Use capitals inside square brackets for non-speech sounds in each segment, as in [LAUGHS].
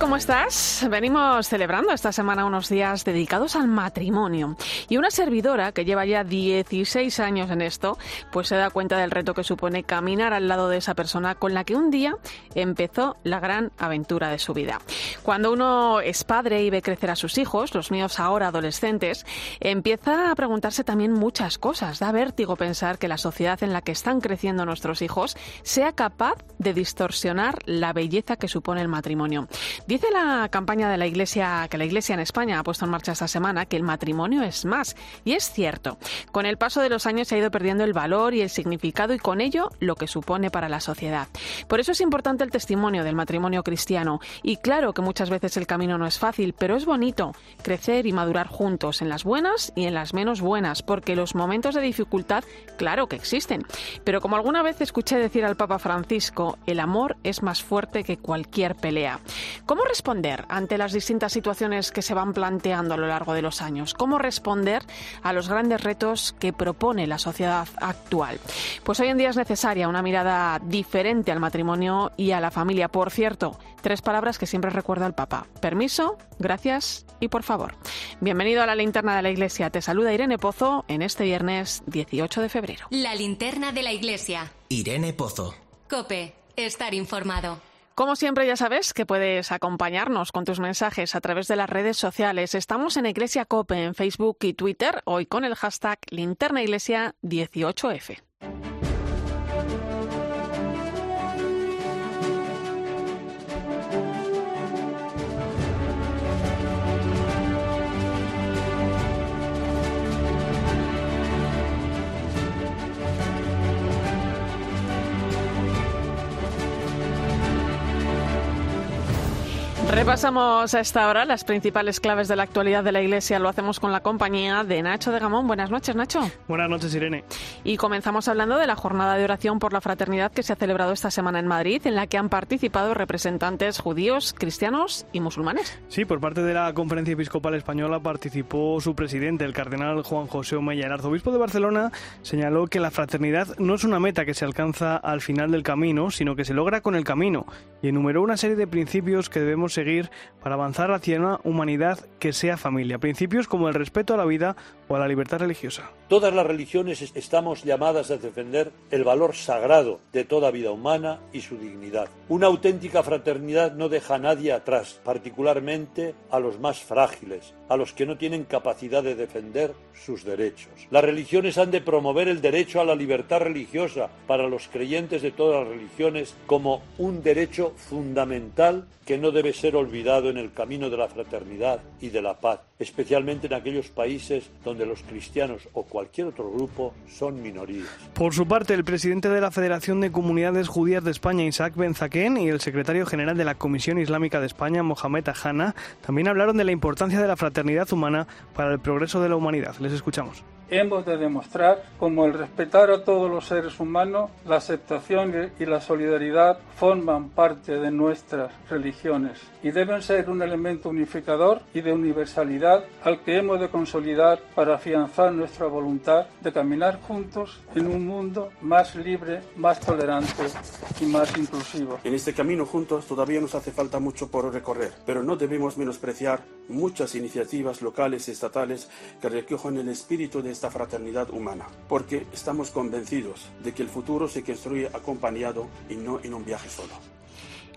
¿Cómo estás? Venimos celebrando esta semana unos días dedicados al matrimonio. Y una servidora que lleva ya 16 años en esto, pues se da cuenta del reto que supone caminar al lado de esa persona con la que un día empezó la gran aventura de su vida. Cuando uno es padre y ve crecer a sus hijos, los míos ahora adolescentes, empieza a preguntarse también muchas cosas. Da vértigo pensar que la sociedad en la que están creciendo nuestros hijos sea capaz de distorsionar la belleza que supone el matrimonio. Dice la campaña de la Iglesia que la Iglesia en España ha puesto en marcha esta semana que el matrimonio es más. Y es cierto. Con el paso de los años se ha ido perdiendo el valor y el significado y con ello lo que supone para la sociedad. Por eso es importante el testimonio del matrimonio cristiano. Y claro que muchas veces el camino no es fácil, pero es bonito crecer y madurar juntos en las buenas y en las menos buenas, porque los momentos de dificultad, claro que existen. Pero como alguna vez escuché decir al Papa Francisco, el amor es más fuerte que cualquier pelea. ¿Cómo responder ante las distintas situaciones que se van planteando a lo largo de los años? ¿Cómo responder a los grandes retos que propone la sociedad actual? Pues hoy en día es necesaria una mirada diferente al matrimonio y a la familia. Por cierto, tres palabras que siempre recuerda el Papa. Permiso, gracias y por favor. Bienvenido a la linterna de la Iglesia. Te saluda Irene Pozo en este viernes 18 de febrero. La linterna de la Iglesia. Irene Pozo. Cope, estar informado. Como siempre, ya sabes que puedes acompañarnos con tus mensajes a través de las redes sociales. Estamos en Iglesia Cope en Facebook y Twitter, hoy con el hashtag Linterna Iglesia 18F. Repasamos a esta hora las principales claves de la actualidad de la Iglesia. Lo hacemos con la compañía de Nacho de Gamón. Buenas noches, Nacho. Buenas noches, Irene. Y comenzamos hablando de la jornada de oración por la fraternidad que se ha celebrado esta semana en Madrid, en la que han participado representantes judíos, cristianos y musulmanes. Sí, por parte de la Conferencia Episcopal Española participó su presidente, el cardenal Juan José Omeya. El arzobispo de Barcelona señaló que la fraternidad no es una meta que se alcanza al final del camino, sino que se logra con el camino. Y enumeró una serie de principios que debemos seguir para avanzar hacia una humanidad que sea familia. Principios como el respeto a la vida o a la libertad religiosa. Todas las religiones estamos llamadas a defender el valor sagrado de toda vida humana y su dignidad. Una auténtica fraternidad no deja a nadie atrás, particularmente a los más frágiles, a los que no tienen capacidad de defender sus derechos. Las religiones han de promover el derecho a la libertad religiosa para los creyentes de todas las religiones como un derecho fundamental que no debe ser olvidado en el camino de la fraternidad y de la paz, especialmente en aquellos países donde los cristianos o cualquier otro grupo son minorías. Por su parte, el presidente de la Federación de Comunidades Judías de España, Isaac Benzaquén, y el secretario general de la Comisión Islámica de España, Mohamed Ahana, también hablaron de la importancia de la fraternidad humana para el progreso de la humanidad. Les escuchamos. Hemos de demostrar cómo el respetar a todos los seres humanos, la aceptación y la solidaridad forman parte de nuestras religiones y deben ser un elemento unificador y de universalidad al que hemos de consolidar para afianzar nuestra voluntad de caminar juntos en un mundo más libre, más tolerante y más inclusivo. En este camino juntos todavía nos hace falta mucho por recorrer, pero no debemos menospreciar muchas iniciativas locales y estatales que recogen el espíritu de esta fraternidad humana, porque estamos convencidos de que el futuro se construye acompañado y no en un viaje solo.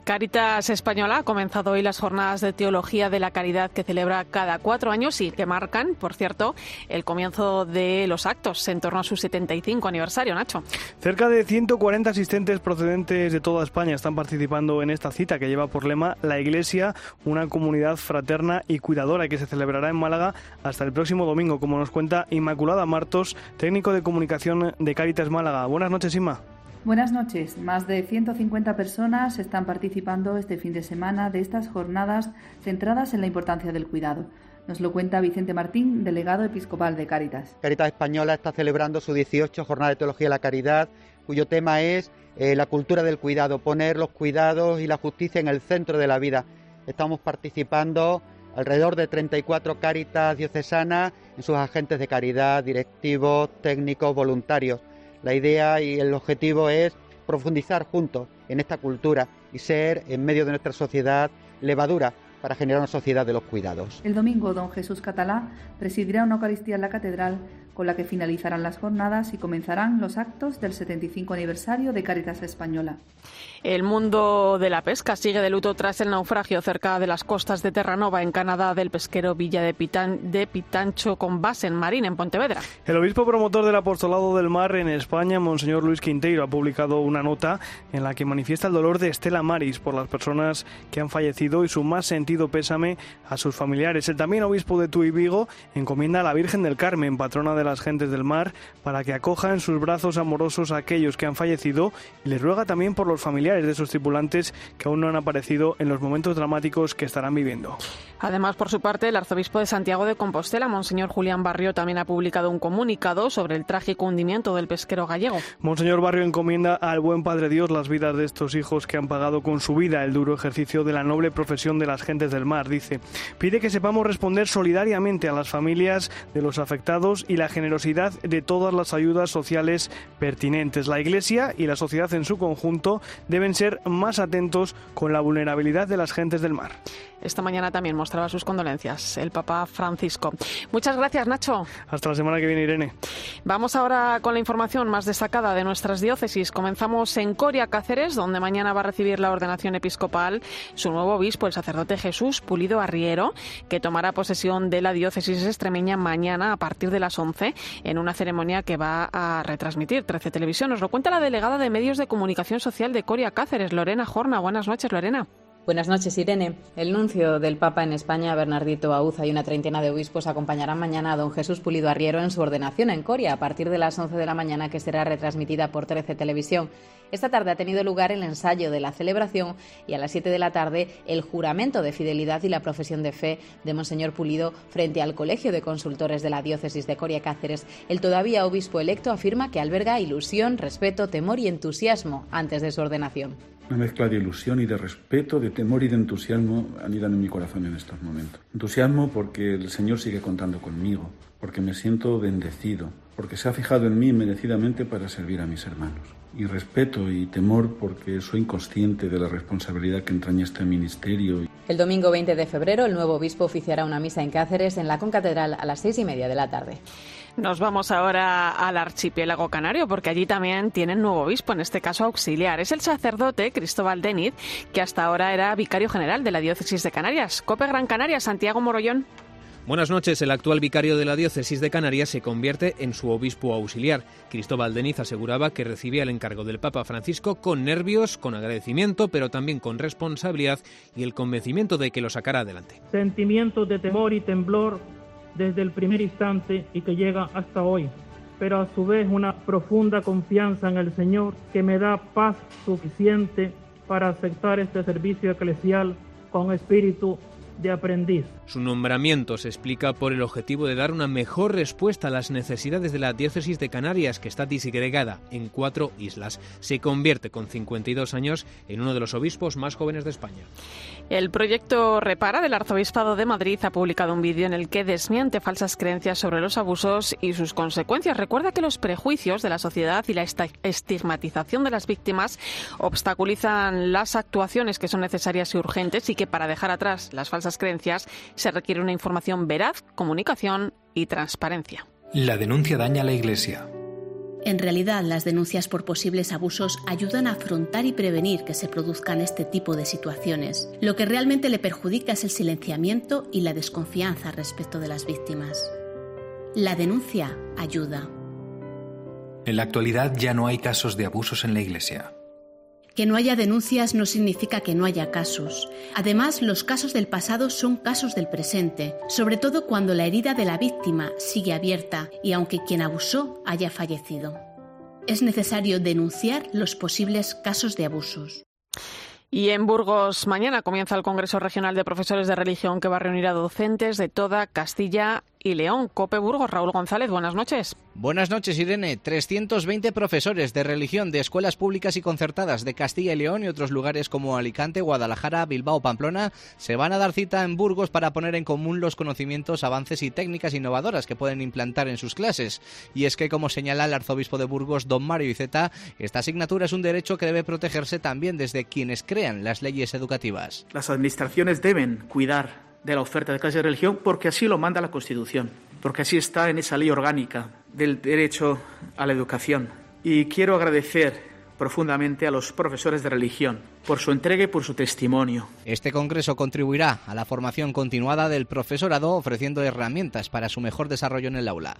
Caritas Española ha comenzado hoy las jornadas de teología de la caridad que celebra cada cuatro años y que marcan, por cierto, el comienzo de los actos en torno a su 75 aniversario, Nacho. Cerca de 140 asistentes procedentes de toda España están participando en esta cita que lleva por lema La Iglesia, una comunidad fraterna y cuidadora que se celebrará en Málaga hasta el próximo domingo, como nos cuenta Inmaculada Martos, técnico de comunicación de Caritas Málaga. Buenas noches, Inma. Buenas noches. Más de 150 personas están participando este fin de semana de estas jornadas centradas en la importancia del cuidado. Nos lo cuenta Vicente Martín, delegado episcopal de Cáritas. Cáritas Española está celebrando su 18 Jornada de Teología de la Caridad, cuyo tema es eh, la cultura del cuidado, poner los cuidados y la justicia en el centro de la vida. Estamos participando alrededor de 34 Cáritas diocesanas en sus agentes de caridad, directivos, técnicos, voluntarios. La idea y el objetivo es profundizar juntos en esta cultura y ser, en medio de nuestra sociedad, levadura para generar una sociedad de los cuidados. El domingo, don Jesús Catalá presidirá una Eucaristía en la Catedral con la que finalizarán las jornadas y comenzarán los actos del 75 aniversario de Caritas Española. El mundo de la pesca sigue de luto tras el naufragio cerca de las costas de Terranova, en Canadá, del pesquero Villa de, de Pitancho con base en Marín, en Pontevedra. El obispo promotor del apostolado del mar en España, Monseñor Luis Quinteiro, ha publicado una nota en la que manifiesta el dolor de Estela Maris por las personas que han fallecido y su más sentido pésame a sus familiares. El también obispo de Tuy Vigo encomienda a la Virgen del Carmen, patrona de las gentes del mar, para que acoja en sus brazos amorosos a aquellos que han fallecido y les ruega también por los familiares de esos tripulantes que aún no han aparecido en los momentos dramáticos que estarán viviendo. Además, por su parte, el arzobispo de Santiago de Compostela, Monseñor Julián Barrio, también ha publicado un comunicado sobre el trágico hundimiento del pesquero gallego. Monseñor Barrio encomienda al buen Padre Dios las vidas de estos hijos que han pagado con su vida el duro ejercicio de la noble profesión de las gentes del mar. Dice, pide que sepamos responder solidariamente a las familias de los afectados y la generosidad de todas las ayudas sociales pertinentes. La Iglesia y la sociedad en su conjunto deben ser más atentos con la vulnerabilidad de las gentes del mar. Esta mañana también mostraba sus condolencias el Papa Francisco. Muchas gracias, Nacho. Hasta la semana que viene, Irene. Vamos ahora con la información más destacada de nuestras diócesis. Comenzamos en Coria, Cáceres, donde mañana va a recibir la ordenación episcopal su nuevo obispo, el sacerdote Jesús Pulido Arriero, que tomará posesión de la diócesis extremeña mañana a partir de las 11 en una ceremonia que va a retransmitir 13 Televisión. Nos lo cuenta la delegada de Medios de Comunicación Social de Coria, Cáceres, Lorena Jorna. Buenas noches, Lorena. Buenas noches, Irene. El nuncio del Papa en España, Bernardito Auza, y una treintena de obispos acompañarán mañana a don Jesús Pulido Arriero en su ordenación en Coria a partir de las 11 de la mañana, que será retransmitida por 13 Televisión. Esta tarde ha tenido lugar el ensayo de la celebración y a las 7 de la tarde el juramento de fidelidad y la profesión de fe de Monseñor Pulido frente al Colegio de Consultores de la Diócesis de Coria Cáceres. El todavía obispo electo afirma que alberga ilusión, respeto, temor y entusiasmo antes de su ordenación. Una mezcla de ilusión y de respeto, de temor y de entusiasmo anidan en mi corazón en estos momentos. Entusiasmo porque el Señor sigue contando conmigo, porque me siento bendecido, porque se ha fijado en mí merecidamente para servir a mis hermanos. Y respeto y temor porque soy consciente de la responsabilidad que entraña este ministerio. El domingo 20 de febrero, el nuevo obispo oficiará una misa en Cáceres, en la concatedral, a las seis y media de la tarde. Nos vamos ahora al archipiélago canario, porque allí también tienen nuevo obispo, en este caso auxiliar. Es el sacerdote Cristóbal Deniz, que hasta ahora era vicario general de la diócesis de Canarias. Cope Gran Canaria, Santiago Morollón. Buenas noches. El actual vicario de la diócesis de Canarias se convierte en su obispo auxiliar. Cristóbal Deniz aseguraba que recibía el encargo del Papa Francisco con nervios, con agradecimiento, pero también con responsabilidad y el convencimiento de que lo sacará adelante. Sentimientos de temor y temblor desde el primer instante y que llega hasta hoy, pero a su vez una profunda confianza en el Señor que me da paz suficiente para aceptar este servicio eclesial con espíritu de aprendiz. Su nombramiento se explica por el objetivo de dar una mejor respuesta a las necesidades de la diócesis de Canarias, que está disgregada en cuatro islas. Se convierte con 52 años en uno de los obispos más jóvenes de España. El proyecto Repara del Arzobispado de Madrid ha publicado un vídeo en el que desmiente falsas creencias sobre los abusos y sus consecuencias. Recuerda que los prejuicios de la sociedad y la estigmatización de las víctimas obstaculizan las actuaciones que son necesarias y urgentes y que para dejar atrás las falsas creencias se requiere una información veraz, comunicación y transparencia. La denuncia daña a la Iglesia. En realidad, las denuncias por posibles abusos ayudan a afrontar y prevenir que se produzcan este tipo de situaciones. Lo que realmente le perjudica es el silenciamiento y la desconfianza respecto de las víctimas. La denuncia ayuda. En la actualidad ya no hay casos de abusos en la Iglesia. Que no haya denuncias no significa que no haya casos. Además, los casos del pasado son casos del presente, sobre todo cuando la herida de la víctima sigue abierta y aunque quien abusó haya fallecido. Es necesario denunciar los posibles casos de abusos. Y en Burgos mañana comienza el Congreso Regional de Profesores de Religión que va a reunir a docentes de toda Castilla y León. Cope Burgos, Raúl González, buenas noches. Buenas noches, Irene. 320 profesores de religión de escuelas públicas y concertadas de Castilla y León y otros lugares como Alicante, Guadalajara, Bilbao, Pamplona se van a dar cita en Burgos para poner en común los conocimientos, avances y técnicas innovadoras que pueden implantar en sus clases. Y es que, como señala el arzobispo de Burgos, don Mario Iceta, esta asignatura es un derecho que debe protegerse también desde quienes crean las leyes educativas. Las administraciones deben cuidar de la oferta de clases de religión porque así lo manda la Constitución, porque así está en esa ley orgánica del derecho a la educación. Y quiero agradecer profundamente a los profesores de religión por su entrega y por su testimonio. Este congreso contribuirá a la formación continuada del profesorado ofreciendo herramientas para su mejor desarrollo en el aula.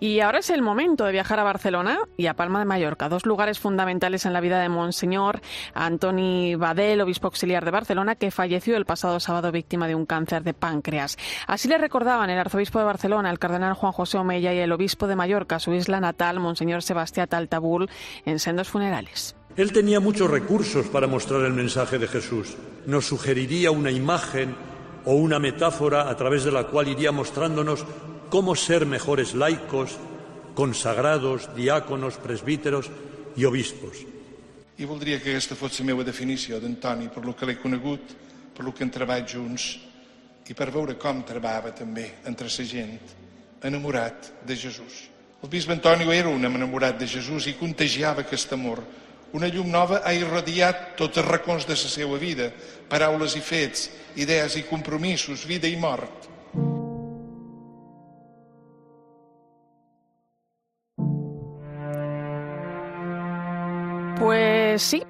Y ahora es el momento de viajar a Barcelona y a Palma de Mallorca, dos lugares fundamentales en la vida de Monseñor Antoni Badel, obispo auxiliar de Barcelona, que falleció el pasado sábado víctima de un cáncer de páncreas. Así le recordaban el arzobispo de Barcelona, el cardenal Juan José Omeya y el obispo de Mallorca, su isla natal, Monseñor Sebastián Taltabul, en sendos funerales. Él tenía muchos recursos para mostrar el mensaje de Jesús. Nos sugeriría una imagen o una metáfora a través de la cual iría mostrándonos cómo ser mejores laicos, consagrados, diáconos, presbíteros i obispos. I voldria que aquesta fos la meva definició d'Antoni, per lo que l'he conegut, per lo que hem treballat junts i per veure com treballava també entre la gent, enamorat de Jesús. El bisbe Antoni era un enamorat de Jesús i contagiava aquest amor una llum nova ha irradiat tots els racons de la seva vida, paraules i fets, idees i compromisos, vida i mort. Pues sí,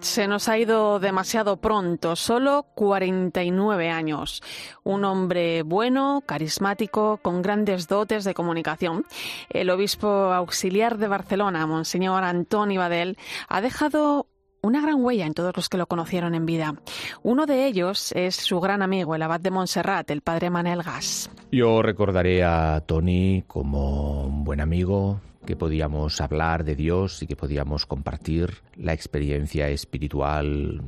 se nos ha ido demasiado pronto, solo 49 años. Un hombre bueno, carismático, con grandes dotes de comunicación. El obispo auxiliar de Barcelona, Monseñor Antoni Badel, ha dejado una gran huella en todos los que lo conocieron en vida. Uno de ellos es su gran amigo, el abad de Montserrat, el padre Manel Gas. Yo recordaré a Tony como un buen amigo, que podíamos hablar de Dios y que podíamos compartir la experiencia espiritual,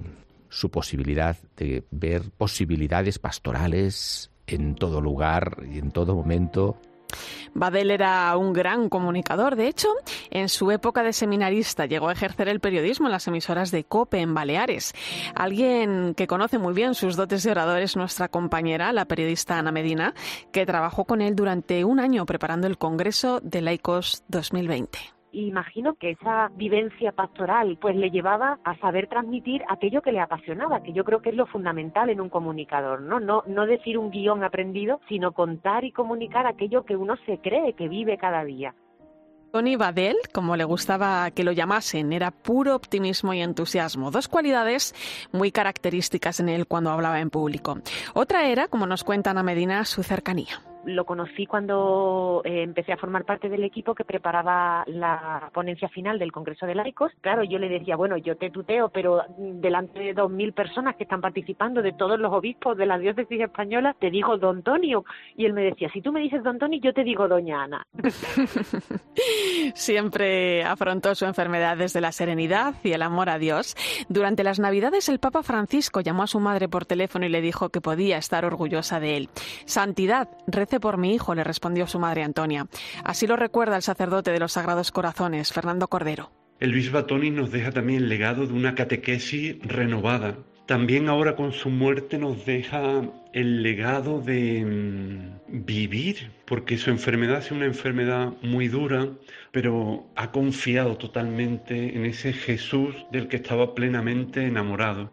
su posibilidad de ver posibilidades pastorales en todo lugar y en todo momento Badel era un gran comunicador. De hecho, en su época de seminarista llegó a ejercer el periodismo en las emisoras de COPE en Baleares. Alguien que conoce muy bien sus dotes de orador es nuestra compañera, la periodista Ana Medina, que trabajó con él durante un año preparando el Congreso de Laicos 2020 imagino que esa vivencia pastoral pues le llevaba a saber transmitir aquello que le apasionaba, que yo creo que es lo fundamental en un comunicador, ¿no? No, no decir un guion aprendido, sino contar y comunicar aquello que uno se cree que vive cada día. Tony Badel, como le gustaba que lo llamasen, era puro optimismo y entusiasmo, dos cualidades muy características en él cuando hablaba en público. Otra era, como nos cuenta Ana Medina, su cercanía lo conocí cuando eh, empecé a formar parte del equipo que preparaba la ponencia final del Congreso de Laicos. Claro, yo le decía, bueno, yo te tuteo, pero delante de dos mil personas que están participando, de todos los obispos de la diócesis española, te digo Don Tonio. Y él me decía, si tú me dices Don Tonio, yo te digo Doña Ana. [LAUGHS] Siempre afrontó su enfermedad desde la serenidad y el amor a Dios. Durante las Navidades, el Papa Francisco llamó a su madre por teléfono y le dijo que podía estar orgullosa de él. Santidad, por mi hijo, le respondió su madre Antonia. Así lo recuerda el sacerdote de los Sagrados Corazones, Fernando Cordero. El bispo Tony nos deja también el legado de una catequesis renovada. También ahora con su muerte nos deja el legado de mm, vivir, porque su enfermedad es una enfermedad muy dura, pero ha confiado totalmente en ese Jesús del que estaba plenamente enamorado.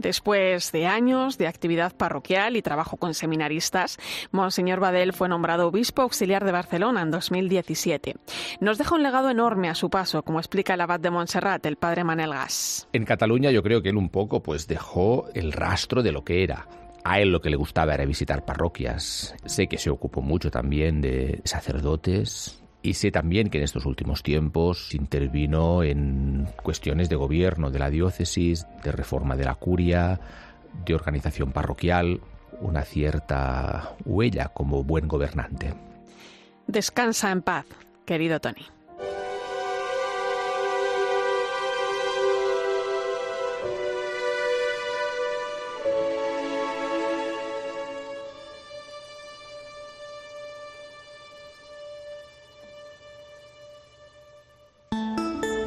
Después de años de actividad parroquial y trabajo con seminaristas, Monseñor Badel fue nombrado obispo auxiliar de Barcelona en 2017. Nos deja un legado enorme a su paso, como explica el abad de Montserrat, el padre Manel Gas. En Cataluña yo creo que él un poco pues dejó el rastro de lo que era. A él lo que le gustaba era visitar parroquias. Sé que se ocupó mucho también de sacerdotes, y sé también que en estos últimos tiempos intervino en cuestiones de gobierno de la diócesis, de reforma de la curia, de organización parroquial, una cierta huella como buen gobernante. Descansa en paz, querido Tony.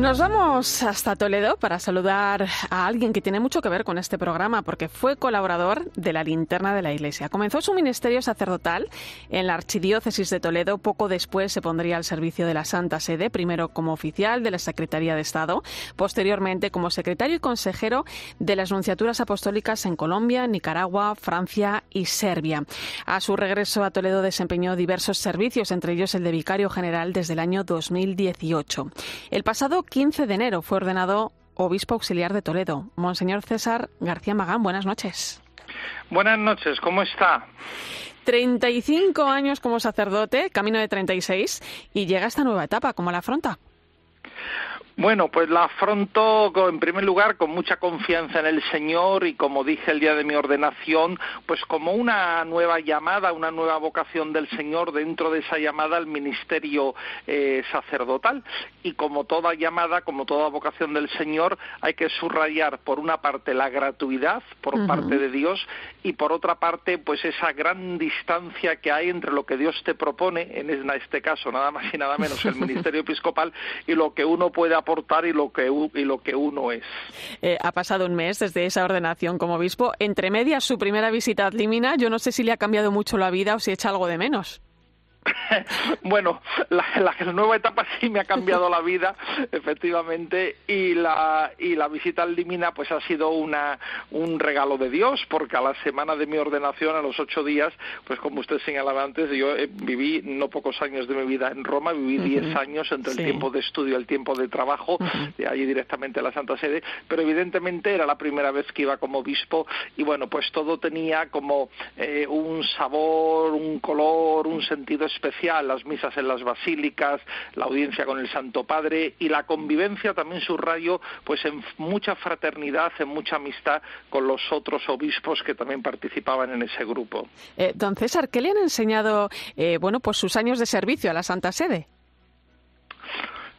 Nos vamos hasta Toledo para saludar a alguien que tiene mucho que ver con este programa porque fue colaborador de la linterna de la Iglesia. Comenzó su ministerio sacerdotal en la Archidiócesis de Toledo. Poco después se pondría al servicio de la Santa Sede, primero como oficial de la Secretaría de Estado, posteriormente como secretario y consejero de las nunciaturas apostólicas en Colombia, Nicaragua, Francia y Serbia. A su regreso a Toledo desempeñó diversos servicios, entre ellos el de vicario general desde el año 2018. El pasado 15 de enero fue ordenado obispo auxiliar de Toledo. Monseñor César García Magán, buenas noches. Buenas noches, ¿cómo está? 35 años como sacerdote, camino de 36, y llega esta nueva etapa, ¿cómo la afronta? Bueno, pues la afronto en primer lugar con mucha confianza en el Señor y como dije el día de mi ordenación, pues como una nueva llamada, una nueva vocación del Señor dentro de esa llamada al ministerio eh, sacerdotal. Y como toda llamada, como toda vocación del Señor, hay que subrayar por una parte la gratuidad por parte de Dios y por otra parte pues esa gran distancia que hay entre lo que Dios te propone, en este caso nada más y nada menos el [LAUGHS] ministerio episcopal, y lo que uno puede aportar y lo que, uno es. Eh, ha pasado un mes desde esa ordenación como obispo. Entre medias, su primera visita a Limina, yo no sé si le ha cambiado mucho la vida o si echa algo de menos. [LAUGHS] bueno, la, nueva etapa sí me ha cambiado la vida, [LAUGHS] efectivamente, y la, y la visita al Limina pues ha sido una, un regalo de Dios, porque a la semana de mi ordenación, a los ocho días, pues como usted señalaba antes, yo eh, viví no pocos años de mi vida en Roma, viví diez años entre el tiempo de estudio y el tiempo de trabajo, de allí directamente a la Santa Sede, pero evidentemente era la primera vez que iba como obispo y bueno, pues todo tenía como eh, un sabor, un color, un sentido especial, las misas en las basílicas, la audiencia con el Santo Padre y la convivencia también subrayo pues en mucha fraternidad, en mucha amistad con los otros obispos que también participaban en ese grupo. Eh, don César, ¿qué le han enseñado eh, bueno, pues sus años de servicio a la Santa Sede?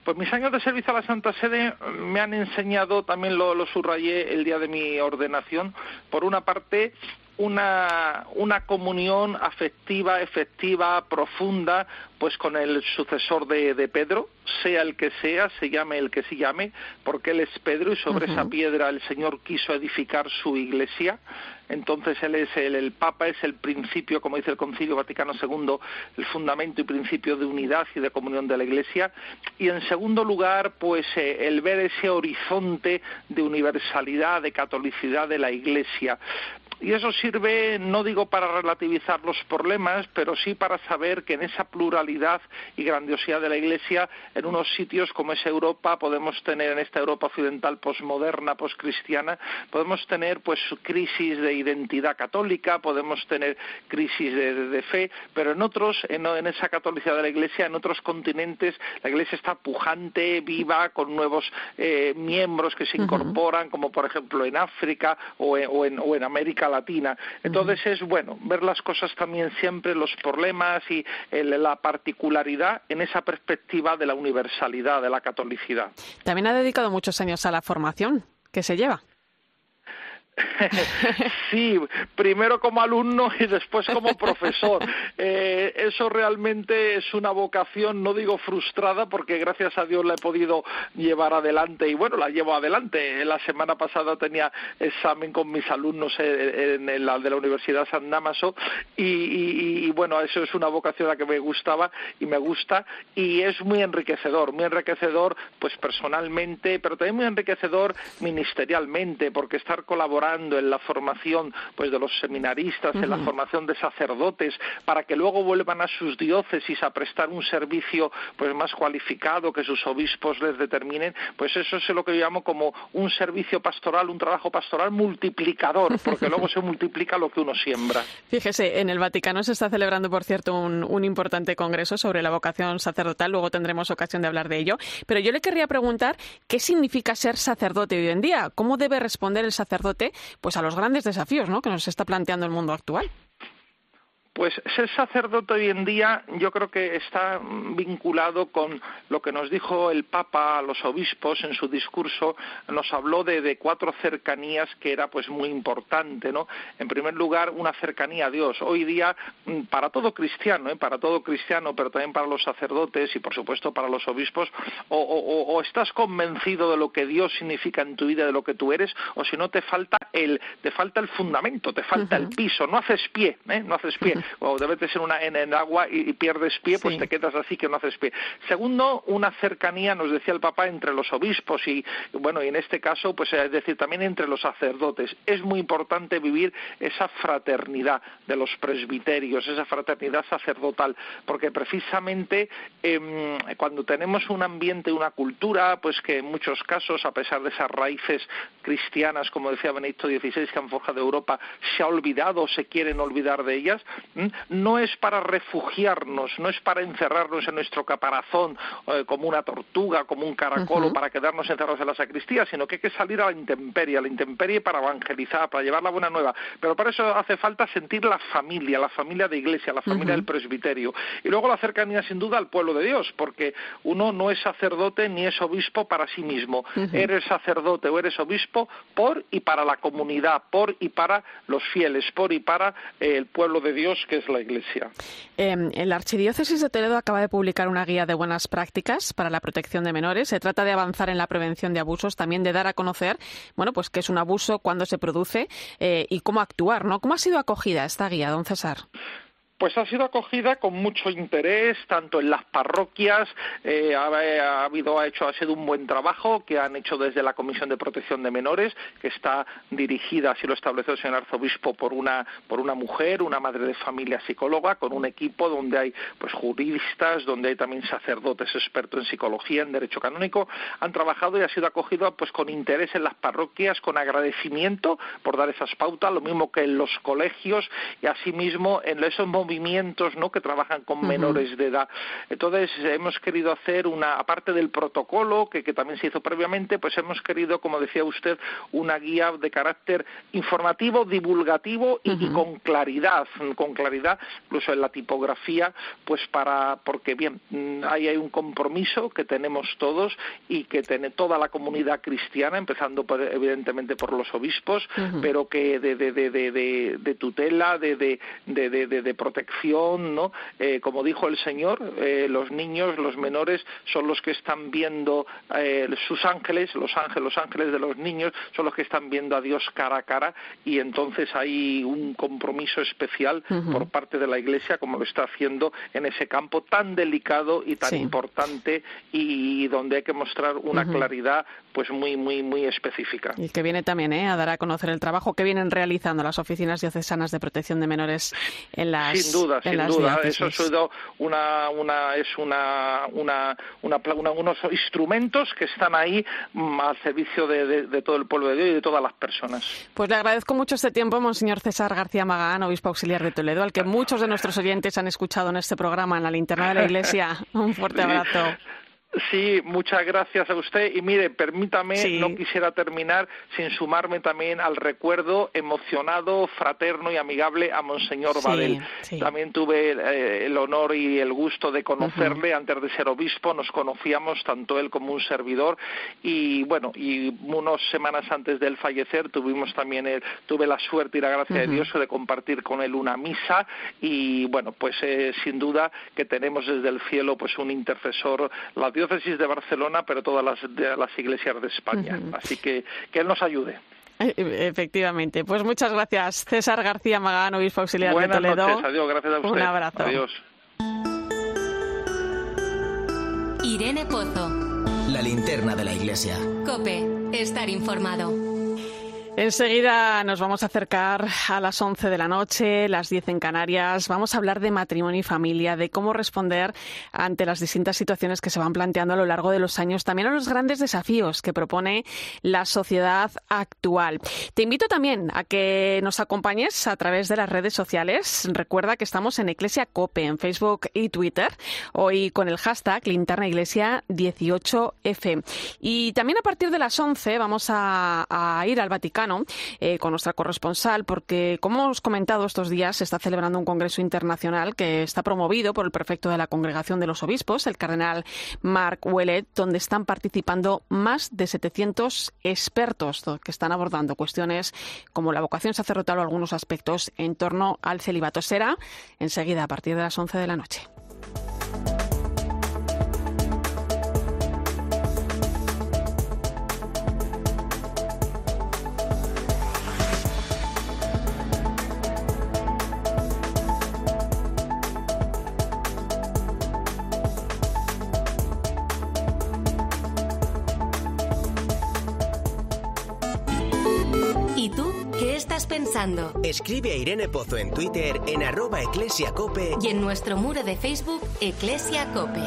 Pues mis años de servicio a la Santa Sede me han enseñado, también lo, lo, subrayé el día de mi ordenación, por una parte, una, una comunión afectiva, efectiva, profunda, pues con el sucesor de, de, Pedro, sea el que sea, se llame el que se llame, porque él es Pedro y sobre esa piedra el Señor quiso edificar su iglesia. Entonces él es el, el, Papa, es el principio, como dice el Concilio Vaticano II, el fundamento y principio de unidad y de comunión de la Iglesia. Y en segundo lugar, pues eh, el ver ese horizonte de universalidad, de catolicidad de la Iglesia. Y eso sirve, no digo para relativizar los problemas, pero sí para saber que en esa pluralidad y grandiosidad de la Iglesia, en unos sitios como es Europa, podemos tener en esta Europa occidental posmoderna, poscristiana, podemos tener pues crisis de identidad católica, podemos tener crisis de, de fe, pero en otros, en, en, esa catolicidad de la Iglesia, en otros continentes, la Iglesia está pujante, viva, con nuevos eh, miembros que se incorporan, uh -huh. como por ejemplo en África o en, o en, o en América Latina. Entonces es bueno ver las cosas también siempre, los problemas y el, la particularidad en esa perspectiva de la universalidad, de la catolicidad. También ha dedicado muchos años a la formación que se lleva. [LAUGHS] sí, primero como alumno y después como [LAUGHS] profesor. Eh, eso realmente es una vocación, no digo frustrada, porque gracias a Dios la he podido llevar adelante y bueno, la llevo adelante. La semana pasada tenía examen con mis alumnos en, en la de la Universidad San Damaso y, y, y, bueno, eso es una vocación a la que me gustaba y me gusta y es muy enriquecedor, muy enriquecedor pues personalmente, pero también muy enriquecedor ministerialmente, porque estar colaborando colaborando en la formación pues de los seminaristas, en la formación de sacerdotes, para que luego vuelvan a sus diócesis a prestar un servicio pues más cualificado que sus obispos les determinen, pues eso es lo que yo llamo como un servicio pastoral, un trabajo pastoral multiplicador, porque luego se multiplica lo que uno siembra. [LAUGHS] Fíjese, en el Vaticano se está celebrando, por cierto, un, un importante congreso sobre la vocación sacerdotal, luego tendremos ocasión de hablar de ello, pero yo le querría preguntar qué significa ser sacerdote hoy en día, cómo debe responder el sacerdote pues a los grandes desafíos ¿no? que nos está planteando el mundo actual. Pues ser sacerdote hoy en día yo creo que está vinculado con lo que nos dijo el Papa a los obispos en su discurso. Nos habló de, cuatro cercanías que era pues muy importante, ¿no? En primer lugar, una cercanía a Dios. Hoy día, mm, para todo cristiano, ¿eh? para todo cristiano, pero también para los sacerdotes y por supuesto para los obispos, o, estás convencido de lo que Dios significa en tu vida, de lo que tú eres, o si no te falta el, te falta el fundamento, te falta el piso, no haces pie, ¿eh? no haces pie o debes de ser una, en el agua y, pierdes pie, pues te quedas así que no haces pie. Segundo, una cercanía, nos decía el Papa, entre los obispos y, bueno, y en este caso, pues es decir, también entre los sacerdotes. Es muy importante vivir esa fraternidad de los presbiterios, esa fraternidad sacerdotal, porque precisamente em, cuando tenemos un ambiente, una cultura, pues que en muchos casos, a pesar de esas raíces cristianas, como decía Benedicto XVI, que han forjado Europa, se ha olvidado, se quieren olvidar de ellas, no es para refugiarnos, no es para encerrarnos en nuestro caparazón eh, como una tortuga, como un caracol o para quedarnos encerrados en la sacristía, sino que hay que salir a la intemperie, a la intemperie para evangelizar, para llevar la buena nueva. Pero para eso hace falta sentir la familia, la familia de iglesia, la familia del presbiterio. Y luego la cercanía, sin duda, al pueblo de Dios, porque uno no es sacerdote ni es obispo para sí mismo. Eres sacerdote o eres obispo por y para la comunidad, por y para los fieles, por y para eh, el pueblo de Dios que es la Iglesia. La Archidiócesis de Toledo acaba de publicar una guía de buenas prácticas para la protección de menores. Se trata de avanzar en la prevención de abusos, también de dar a conocer, bueno, pues qué es un abuso, cuándo se produce eh, y cómo actuar, ¿no? ¿Cómo ha sido acogida esta guía, don César? Pues ha sido acogida con mucho interés tanto en las parroquias eh, ha, habido ha hecho ha sido un buen trabajo que han hecho desde la comisión de protección de menores que está dirigida así lo estableció el señor arzobispo por una por una mujer una madre de familia psicóloga con un equipo donde hay pues juristas donde hay también sacerdotes expertos en psicología en derecho canónico. Han trabajado y ha sido acogido pues con interés en las parroquias con agradecimiento por dar esas pautas lo mismo que en los colegios y asimismo en esos movimientos ¿no? que trabajan con menores de edad. Entonces hemos querido hacer una, aparte del protocolo que, también se hizo previamente, pues hemos querido, como decía usted, una guía de carácter informativo, divulgativo y, con claridad, con claridad, incluso en la tipografía, pues para, porque bien, ahí hay un compromiso que tenemos todos y que tiene toda la comunidad cristiana, empezando evidentemente por los obispos, pero que de, de, de, de tutela, de, de, de, protección, ¿no? Eh, como dijo el Señor, eh, los niños, los menores, son los que están viendo eh, sus ángeles, los ángeles, los ángeles de los niños, son los que están viendo a Dios cara a cara y entonces hay un compromiso especial por parte de la Iglesia, como lo está haciendo en ese campo tan delicado y tan importante y, donde hay que mostrar una claridad pues muy, muy, muy específica. Y que viene también a dar a conocer el trabajo que vienen realizando las oficinas diocesanas de protección de menores en las sin duda, sin duda. Eso ha sido una, una, es una, una, una, unos instrumentos que están ahí mm, al servicio de, todo el pueblo de Dios y de todas las personas. Pues le agradezco mucho este tiempo, Monseñor César García Magán, obispo auxiliar de Toledo, al que muchos de nuestros oyentes han escuchado en este programa, en la linterna de la Iglesia. [LAUGHS] Un fuerte abrazo. Sí, muchas gracias a usted. Y mire, permítame, no quisiera terminar sin sumarme también al recuerdo emocionado, fraterno y amigable a Monseñor Badel. También tuve eh, el honor y el gusto de conocerle antes de ser obispo. Nos conocíamos tanto él como un servidor. Y bueno, y unas semanas antes de él fallecer tuvimos también, el, tuve la suerte y la gracia de Dios de compartir con él una misa. Y bueno, pues eh, sin duda que tenemos desde el cielo pues un intercesor, la diócesis de Barcelona, pero todas las, las iglesias de España. Así que que Él nos ayude. Eh, efectivamente. Pues muchas gracias, César García Magán, obispo auxiliar de Toledo. Noches. Adiós, gracias a usted. Un abrazo. Adiós. Irene Pozo. La linterna de la iglesia. Cope, estar informado. Enseguida nos vamos a acercar a las 11 de la noche, las 10 en Canarias. Vamos a hablar de matrimonio y familia, de cómo responder ante las distintas situaciones que se van planteando a lo largo de los años, también a los grandes desafíos que propone la sociedad actual. Te invito también a que nos acompañes a través de las redes sociales. Recuerda que estamos en Iglesia Cope, en Facebook y Twitter, hoy con el hashtag Linterna Iglesia 18F. Y también a partir de las 11 vamos a ir al Vaticano eh, con nuestra corresponsal, porque, como hemos comentado estos días, se está celebrando un congreso internacional que está promovido por el prefecto de la Congregación de los Obispos, el cardenal Mark Wellet, donde están participando más de 700 expertos que están abordando cuestiones como la vocación sacerdotal o algunos aspectos en torno al celibato. Será enseguida a partir de las 11 de la noche. Pensando? Escribe a Irene Pozo en Twitter en arroba eclesiacope y en nuestro muro de Facebook Eclesia Cope.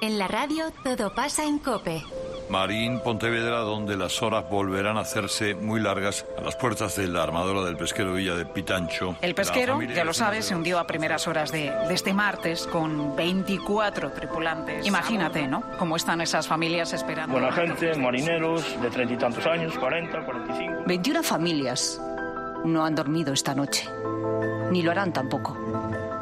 En la radio todo pasa en Cope. Marín, Pontevedra, donde las horas volverán a hacerse muy largas a las puertas de la armadora del pesquero Villa de Pitancho. El pesquero, ya lo sabes, se hundió a primeras horas de, de, este martes con 24 tripulantes. Imagínate, ¿no? Cómo están esas familias esperando. Buena gente, marineros de treinta y tantos años, 40, 45. 21 familias no han dormido esta noche. Ni lo harán tampoco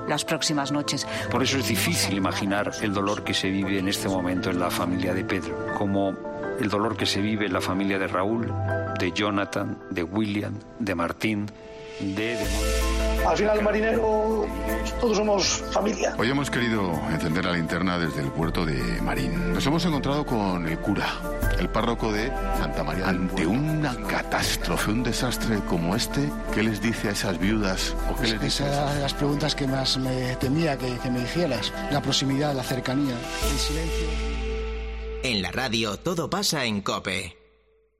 las próximas noches. Por eso es difícil imaginar el dolor que se vive en este momento en la familia de Pedro, como el dolor que se vive en la familia de Raúl, de Jonathan, de William, de Martín, de... Al final, marinero, todos somos familia. Hoy hemos querido encender la linterna desde el puerto de Marín. Nos hemos encontrado con el cura, el párroco de Santa María. Ante una catástrofe, un desastre como este, ¿qué les dice a esas viudas o qué les dice? Esas eran las preguntas que más me temía que, que me dijeras. La proximidad, la cercanía, el silencio. En la radio todo pasa en Cope.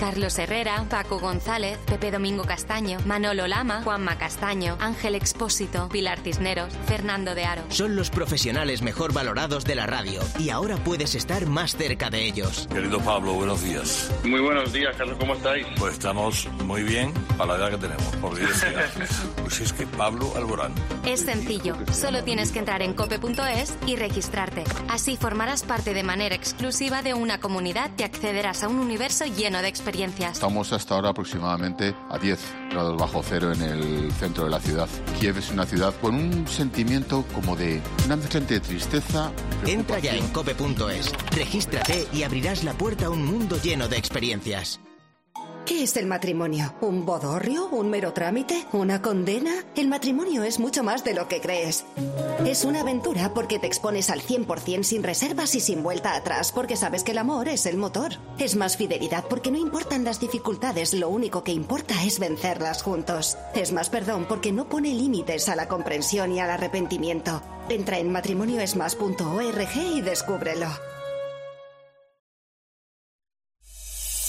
Carlos Herrera, Paco González, Pepe Domingo Castaño, Manolo Lama, Juanma Castaño, Ángel Expósito, Pilar Cisneros, Fernando de Aro. Son los profesionales mejor valorados de la radio y ahora puedes estar más cerca de ellos. Querido Pablo, buenos días. Muy buenos días, Carlos, ¿cómo estáis? Pues estamos muy bien para la edad que tenemos, por diversidad. [LAUGHS] pues es que Pablo Alborán. Es sencillo, solo tienes que entrar en cope.es y registrarte. Así formarás parte de manera exclusiva de una comunidad y accederás a un universo lleno de experiencias. Estamos hasta ahora aproximadamente a 10 grados bajo cero en el centro de la ciudad. Kiev es una ciudad con un sentimiento como de una mezcla entre tristeza. Entra ya en cope.es, regístrate y abrirás la puerta a un mundo lleno de experiencias. ¿Qué es el matrimonio? ¿Un bodorrio? ¿Un mero trámite? ¿Una condena? El matrimonio es mucho más de lo que crees. Es una aventura porque te expones al 100% sin reservas y sin vuelta atrás porque sabes que el amor es el motor. Es más fidelidad porque no importan las dificultades, lo único que importa es vencerlas juntos. Es más perdón porque no pone límites a la comprensión y al arrepentimiento. Entra en matrimonioesmas.org y descúbrelo.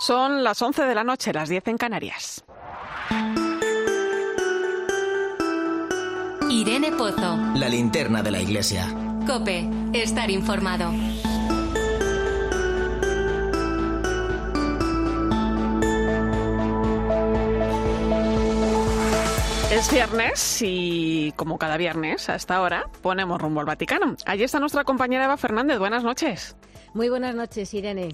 Son las 11 de la noche, las 10 en Canarias. Irene Pozo. La linterna de la iglesia. Cope, estar informado. Es viernes y como cada viernes a esta hora ponemos rumbo al Vaticano. Allí está nuestra compañera Eva Fernández. Buenas noches. Muy buenas noches, Irene.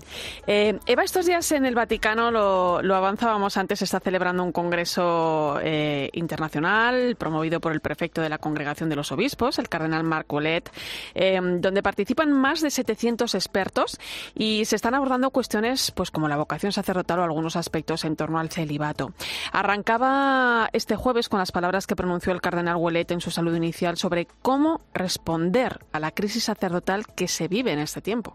Eh, Eva, estos días en el Vaticano, lo, avanzábamos antes, está celebrando un congreso eh, internacional promovido por el prefecto de la Congregación de los Obispos, el cardenal Marc Ouellet, eh, donde participan más de 700 expertos y se están abordando cuestiones pues como la vocación sacerdotal o algunos aspectos en torno al celibato. Arrancaba este jueves con las palabras que pronunció el cardenal Ouellet en su saludo inicial sobre cómo responder a la crisis sacerdotal que se vive en este tiempo.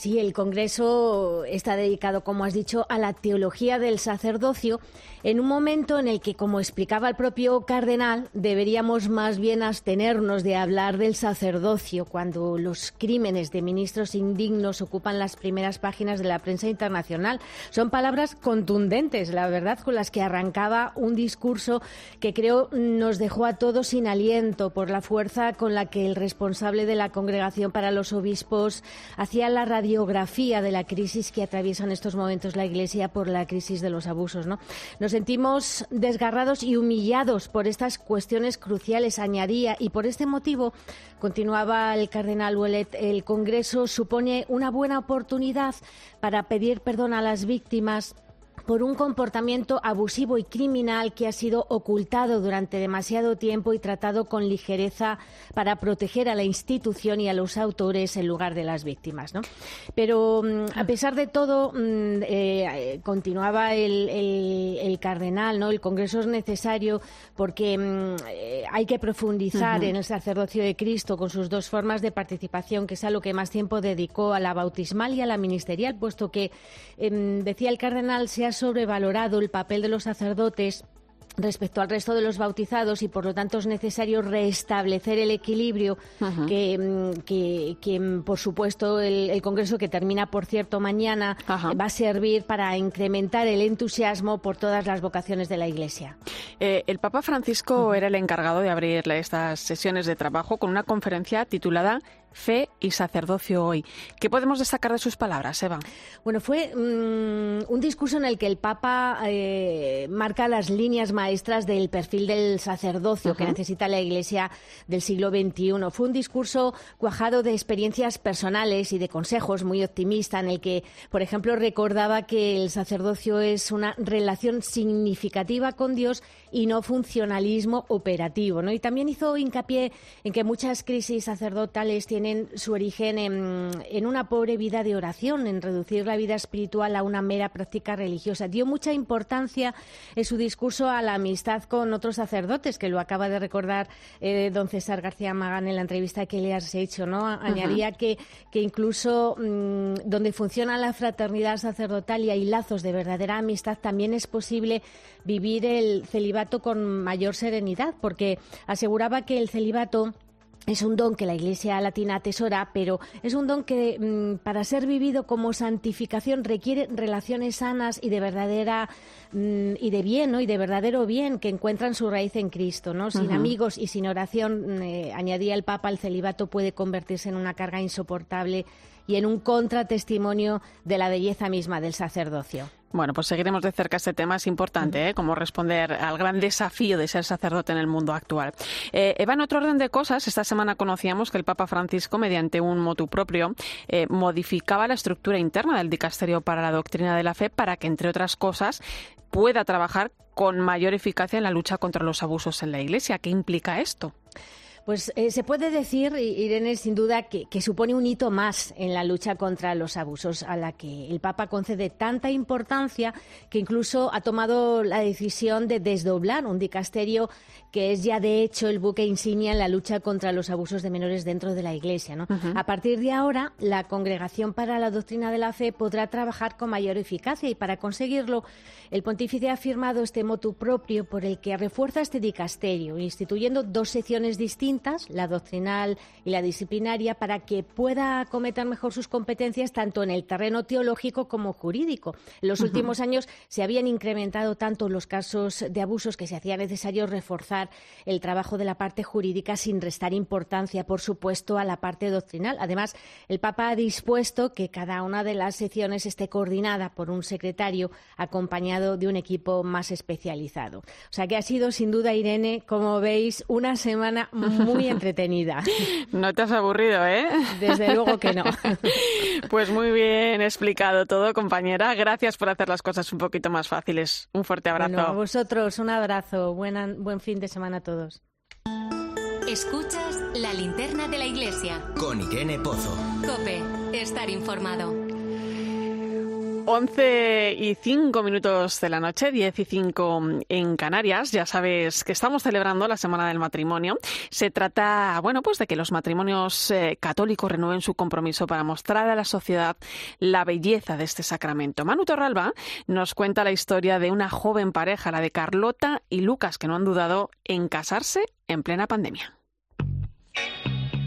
Sí, el Congreso está dedicado, como has dicho, a la teología del sacerdocio en un momento en el que, como explicaba el propio cardenal, deberíamos más bien abstenernos de hablar del sacerdocio cuando los crímenes de ministros indignos ocupan las primeras páginas de la prensa internacional. Son palabras contundentes, la verdad, con las que arrancaba un discurso que creo nos dejó a todos sin aliento por la fuerza con la que el responsable de la Congregación para los Obispos hacía la radiografía de la crisis que atraviesa en estos momentos la Iglesia por la crisis de los abusos. ¿no? Nos sentimos desgarrados y humillados por estas cuestiones cruciales, añadía, y por este motivo, continuaba el cardenal Ouellet, el Congreso supone una buena oportunidad para pedir perdón a las víctimas por un comportamiento abusivo y criminal que ha sido ocultado durante demasiado tiempo y tratado con ligereza para proteger a la institución y a los autores en lugar de las víctimas. ¿no? Pero mm, a pesar de todo, mm, eh, continuaba el, cardenal, ¿no? el Congreso es necesario porque mm, eh, hay que profundizar en el sacerdocio de Cristo con sus dos formas de participación, que es a lo que más tiempo dedicó a la bautismal y a la ministerial, puesto que, em, decía el cardenal, se ha sobrevalorado el papel de los sacerdotes respecto al resto de los bautizados y por lo tanto es necesario restablecer el equilibrio mm, que, que, mm, por supuesto el, Congreso que termina por cierto mañana va a servir para incrementar el entusiasmo por todas las vocaciones de la Iglesia. Eh, el Papa Francisco era el encargado de abrir estas sesiones de trabajo con una conferencia titulada Fe y sacerdocio hoy. ¿Qué podemos destacar de sus palabras, Eva? Bueno, fue mm, un discurso en el que el Papa eh, marca las líneas maestras del perfil del sacerdocio que necesita la Iglesia del siglo XXI. Fue un discurso cuajado de experiencias personales y de consejos muy optimista en el que, por ejemplo, recordaba que el sacerdocio es una relación significativa con Dios y no funcionalismo operativo. ¿no? Y también hizo hincapié en que muchas crisis sacerdotales tienen tienen su origen en, una pobre vida de oración, en reducir la vida espiritual a una mera práctica religiosa. Dio mucha importancia en su discurso a la amistad con otros sacerdotes, que lo acaba de recordar eh, don César García Magán en la entrevista que le has hecho. ¿no? Añadía que, que, incluso mm, donde funciona la fraternidad sacerdotal y hay lazos de verdadera amistad, también es posible vivir el celibato con mayor serenidad, porque aseguraba que el celibato es un don que la Iglesia latina atesora, pero es un don que mm, para ser vivido como santificación requiere relaciones sanas y de verdadera mm, y de bien, ¿no? Y de verdadero bien que encuentran su raíz en Cristo, ¿no? Sin amigos y sin oración, mm, eh, añadía el Papa, el celibato puede convertirse en una carga insoportable y en un contratestimonio de la belleza misma del sacerdocio. Bueno, pues seguiremos de cerca este tema. Es importante, ¿eh? Cómo responder al gran desafío de ser sacerdote en el mundo actual. Eh, Eva, en otro orden de cosas, esta semana conocíamos que el Papa Francisco, mediante un motu propio, eh, modificaba la estructura interna del dicasterio para la doctrina de la fe para que, entre otras cosas, pueda trabajar con mayor eficacia en la lucha contra los abusos en la Iglesia. ¿Qué implica esto? Pues eh, se puede decir, Irene, sin duda, que, supone un hito más en la lucha contra los abusos, a la que el Papa concede tanta importancia que incluso ha tomado la decisión de desdoblar un dicasterio que es ya de hecho el buque insignia en la lucha contra los abusos de menores dentro de la Iglesia. A partir de ahora, la Congregación para la Doctrina de la Fe podrá trabajar con mayor eficacia y para conseguirlo, el pontífice ha firmado este motu propio por el que refuerza este dicasterio, instituyendo dos secciones distintas distintas, la doctrinal y la disciplinaria, para que pueda acometer mejor sus competencias tanto en el terreno teológico como jurídico. En los últimos años se habían incrementado tanto los casos de abusos que se hacía necesario reforzar el trabajo de la parte jurídica sin restar importancia, por supuesto, a la parte doctrinal. Además, el Papa ha dispuesto que cada una de las secciones esté coordinada por un secretario acompañado de un equipo más especializado. O sea que ha sido sin duda, Irene, como veis, una semana muy [LAUGHS] entretenida. No te has aburrido, ¿eh? Desde luego que no. [LAUGHS] Pues muy bien explicado todo, compañera. Gracias por hacer las cosas un poquito más fáciles. Un fuerte abrazo. Bueno, a vosotros un abrazo. buen fin de semana a todos. Escuchas la linterna de la iglesia. Con Irene Pozo. Cope, estar informado. 11 y 5 minutos de la noche, 10 y 5 en Canarias. Ya sabes que estamos celebrando la Semana del Matrimonio. Se trata, bueno, pues de que los matrimonios eh, católicos renueven su compromiso para mostrar a la sociedad la belleza de este sacramento. Manu Torralba nos cuenta la historia de una joven pareja, la de Carlota y Lucas, que no han dudado en casarse en plena pandemia.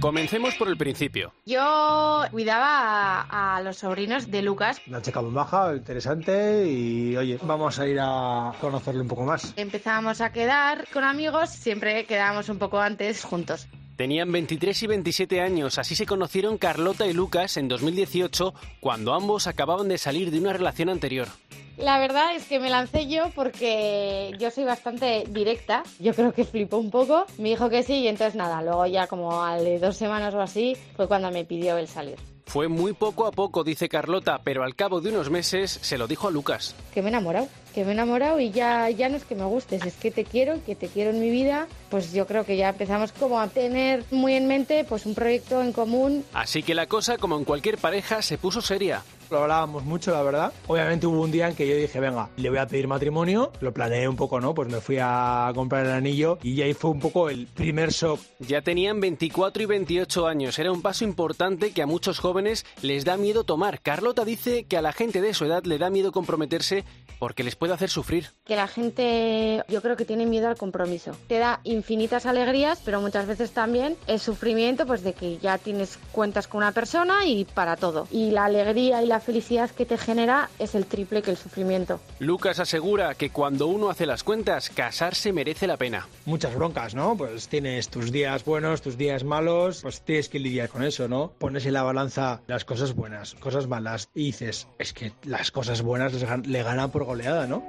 Comencemos por el principio. Yo cuidaba a, los sobrinos de Lucas. Una chica muy baja, interesante y oye, vamos a ir a conocerle un poco más. Empezábamos a quedar con amigos, siempre quedábamos un poco antes juntos. Tenían 23 y 27 años, así se conocieron Carlota y Lucas en 2018, cuando ambos acababan de salir de una relación anterior. La verdad es que me lancé yo porque yo soy bastante directa. Yo creo que flipó un poco. Me dijo que sí y entonces nada, luego ya como al de dos semanas o así fue cuando me pidió el salir. Fue muy poco a poco, dice Carlota, pero al cabo de unos meses se lo dijo a Lucas. Que me he enamorado, que me he enamorado y ya, ya no es que me gustes, es que te quiero, que te quiero en mi vida. Pues yo creo que ya empezamos como a tener muy en mente pues un proyecto en común. Así que la cosa, como en cualquier pareja, se puso seria lo hablábamos mucho, la verdad. Obviamente hubo un día en que yo dije, venga, le voy a pedir matrimonio, lo planeé un poco, ¿no? Pues me fui a comprar el anillo y ahí fue un poco el primer shock. Ya tenían 24 y 28 años, era un paso importante que a muchos jóvenes les da miedo tomar. Carlota dice que a la gente de su edad le da miedo comprometerse porque les puede hacer sufrir. Que la gente yo creo que tiene miedo al compromiso. Te da infinitas alegrías, pero muchas veces también el sufrimiento pues de que ya tienes cuentas con una persona y para todo. Y la alegría y la felicidad que te genera es el triple que el sufrimiento. Lucas asegura que cuando uno hace las cuentas, casarse merece la pena. Muchas broncas, ¿no? Pues tienes tus días buenos, tus días malos, pues tienes que lidiar con eso, ¿no? Pones en la balanza las cosas buenas, cosas malas y dices, es que las cosas buenas le ganan por goleada, ¿no?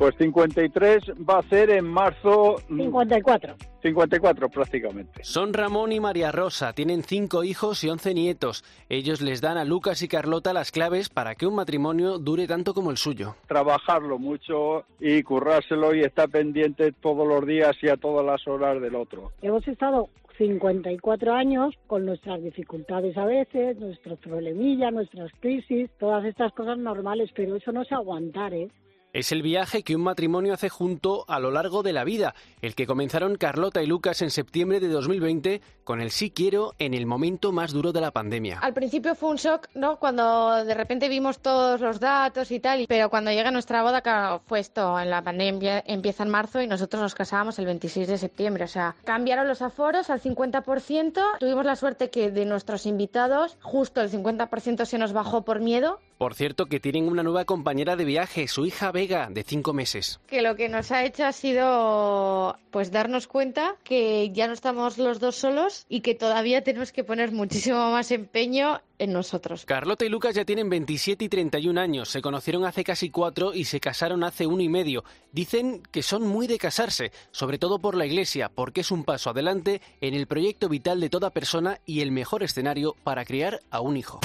Pues 53 va a ser en marzo. 54. 54 prácticamente. Son Ramón y María Rosa, tienen cinco hijos y 11 nietos. Ellos les dan a Lucas y Carlota las claves para que un matrimonio dure tanto como el suyo. Trabajarlo mucho y currárselo y estar pendiente todos los días y a todas las horas del otro. Hemos estado 54 años con nuestras dificultades a veces, nuestros problemillas, nuestras crisis, todas estas cosas normales, pero eso no es aguantar, ¿eh? Es el viaje que un matrimonio hace junto a lo largo de la vida, el que comenzaron Carlota y Lucas en septiembre de 2020 con el sí quiero en el momento más duro de la pandemia. Al principio fue un shock, ¿no? Cuando de repente vimos todos los datos y tal, pero cuando llega nuestra boda, claro, fue esto, en la pandemia empieza en marzo y nosotros nos casábamos el 26 de septiembre, o sea, cambiaron los aforos al 50%, tuvimos la suerte que de nuestros invitados justo el 50% se nos bajó por miedo. Por cierto, que tienen una nueva compañera de viaje, su hija Vega, de cinco meses. Que lo que nos ha hecho ha sido pues darnos cuenta que ya no estamos los dos solos y que todavía tenemos que poner muchísimo más empeño en nosotros. Carlota y Lucas ya tienen 27 y 31 años, se conocieron hace casi cuatro y se casaron hace uno y medio. Dicen que son muy de casarse, sobre todo por la iglesia, porque es un paso adelante en el proyecto vital de toda persona y el mejor escenario para criar a un hijo.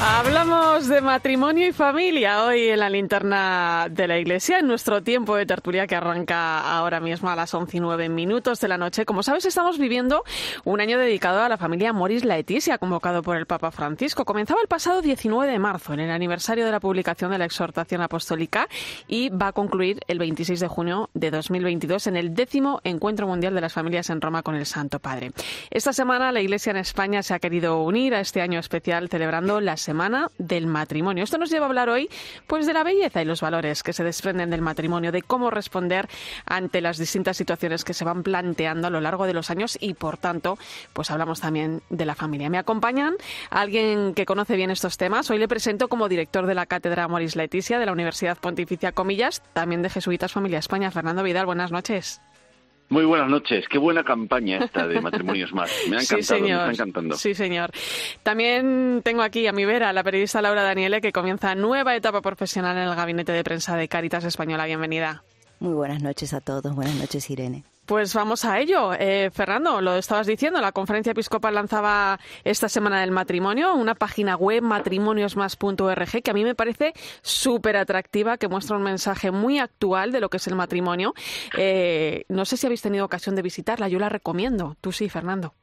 Hablamos de matrimonio y familia hoy en la linterna de la iglesia, en nuestro tiempo de tertulia que arranca ahora mismo a las 11 y 9 minutos de la noche. Como sabes, estamos viviendo un año dedicado a la familia Moris Laetitia, convocado por el Papa Francisco. Comenzaba el pasado 19 de marzo, en el aniversario de la publicación de la exhortación apostólica, y va a concluir el 26 de junio de 2022 en el décimo Encuentro Mundial de las Familias en Roma con el Santo Padre. Esta semana la Iglesia en España se ha querido unir a este año especial celebrando las Semana del Matrimonio. Esto nos lleva a hablar hoy pues de la belleza y los valores que se desprenden del matrimonio, de cómo responder ante las distintas situaciones que se van planteando a lo largo de los años y por tanto, pues hablamos también de la familia. Me acompañan alguien que conoce bien estos temas. Hoy le presento como director de la Cátedra Moris Leticia de la Universidad Pontificia Comillas, también de Jesuitas Familia España. Fernando Vidal, buenas noches. Muy buenas noches. Qué buena campaña esta de [LAUGHS] matrimonios más. Me ha encantado, me está encantando. Sí, señor. También tengo aquí a mi vera la periodista Laura Daniele, que comienza nueva etapa profesional en el gabinete de prensa de Caritas Española. Bienvenida. Muy buenas noches a todos. Buenas noches, Irene. Pues vamos a ello. Eh, Fernando, lo estabas diciendo, la conferencia episcopal lanzaba esta semana del matrimonio una página web matrimoniosmas.org que a mí me parece súper atractiva, que muestra un mensaje muy actual de lo que es el matrimonio. Eh, no sé si habéis tenido ocasión de visitarla, yo la recomiendo. Tú sí, Fernando.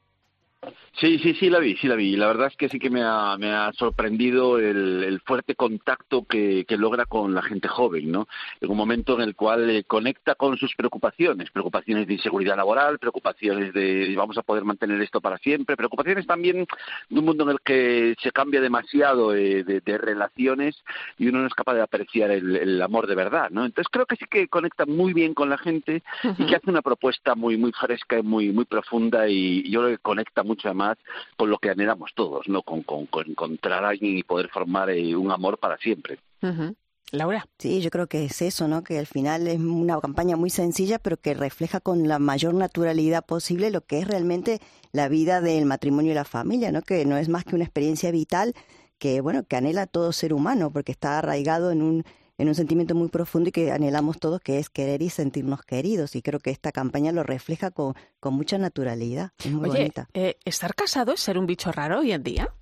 Sí, sí, sí la vi, sí la vi. La verdad es que sí que me ha, me ha sorprendido el, fuerte contacto que, logra con la gente joven, ¿no? En un momento en el cual eh, conecta con sus preocupaciones, preocupaciones de inseguridad laboral, preocupaciones de vamos a poder mantener esto para siempre, preocupaciones también de un mundo en el que se cambia demasiado eh, de, relaciones y uno no es capaz de apreciar el, amor de verdad, ¿no? Entonces creo que sí que conecta muy bien con la gente y que hace una propuesta muy muy fresca y muy muy profunda y yo creo que conecta mucho además con lo que anhelamos todos, ¿no? Con, encontrar a alguien y poder formar eh, un amor para siempre. Laura. Sí, yo creo que es eso, ¿no? Que al final es una campaña muy sencilla, pero que refleja con la mayor naturalidad posible lo que es realmente la vida del matrimonio y la familia, ¿no? Que no es más que una experiencia vital que, bueno, que anhela todo ser humano, porque está arraigado en un en un sentimiento muy profundo y que anhelamos todos, que es querer y sentirnos queridos. Y creo que esta campaña lo refleja con, con mucha naturalidad. Es muy Oye, bonita. Eh, ¿estar casado es ser un bicho raro hoy en día?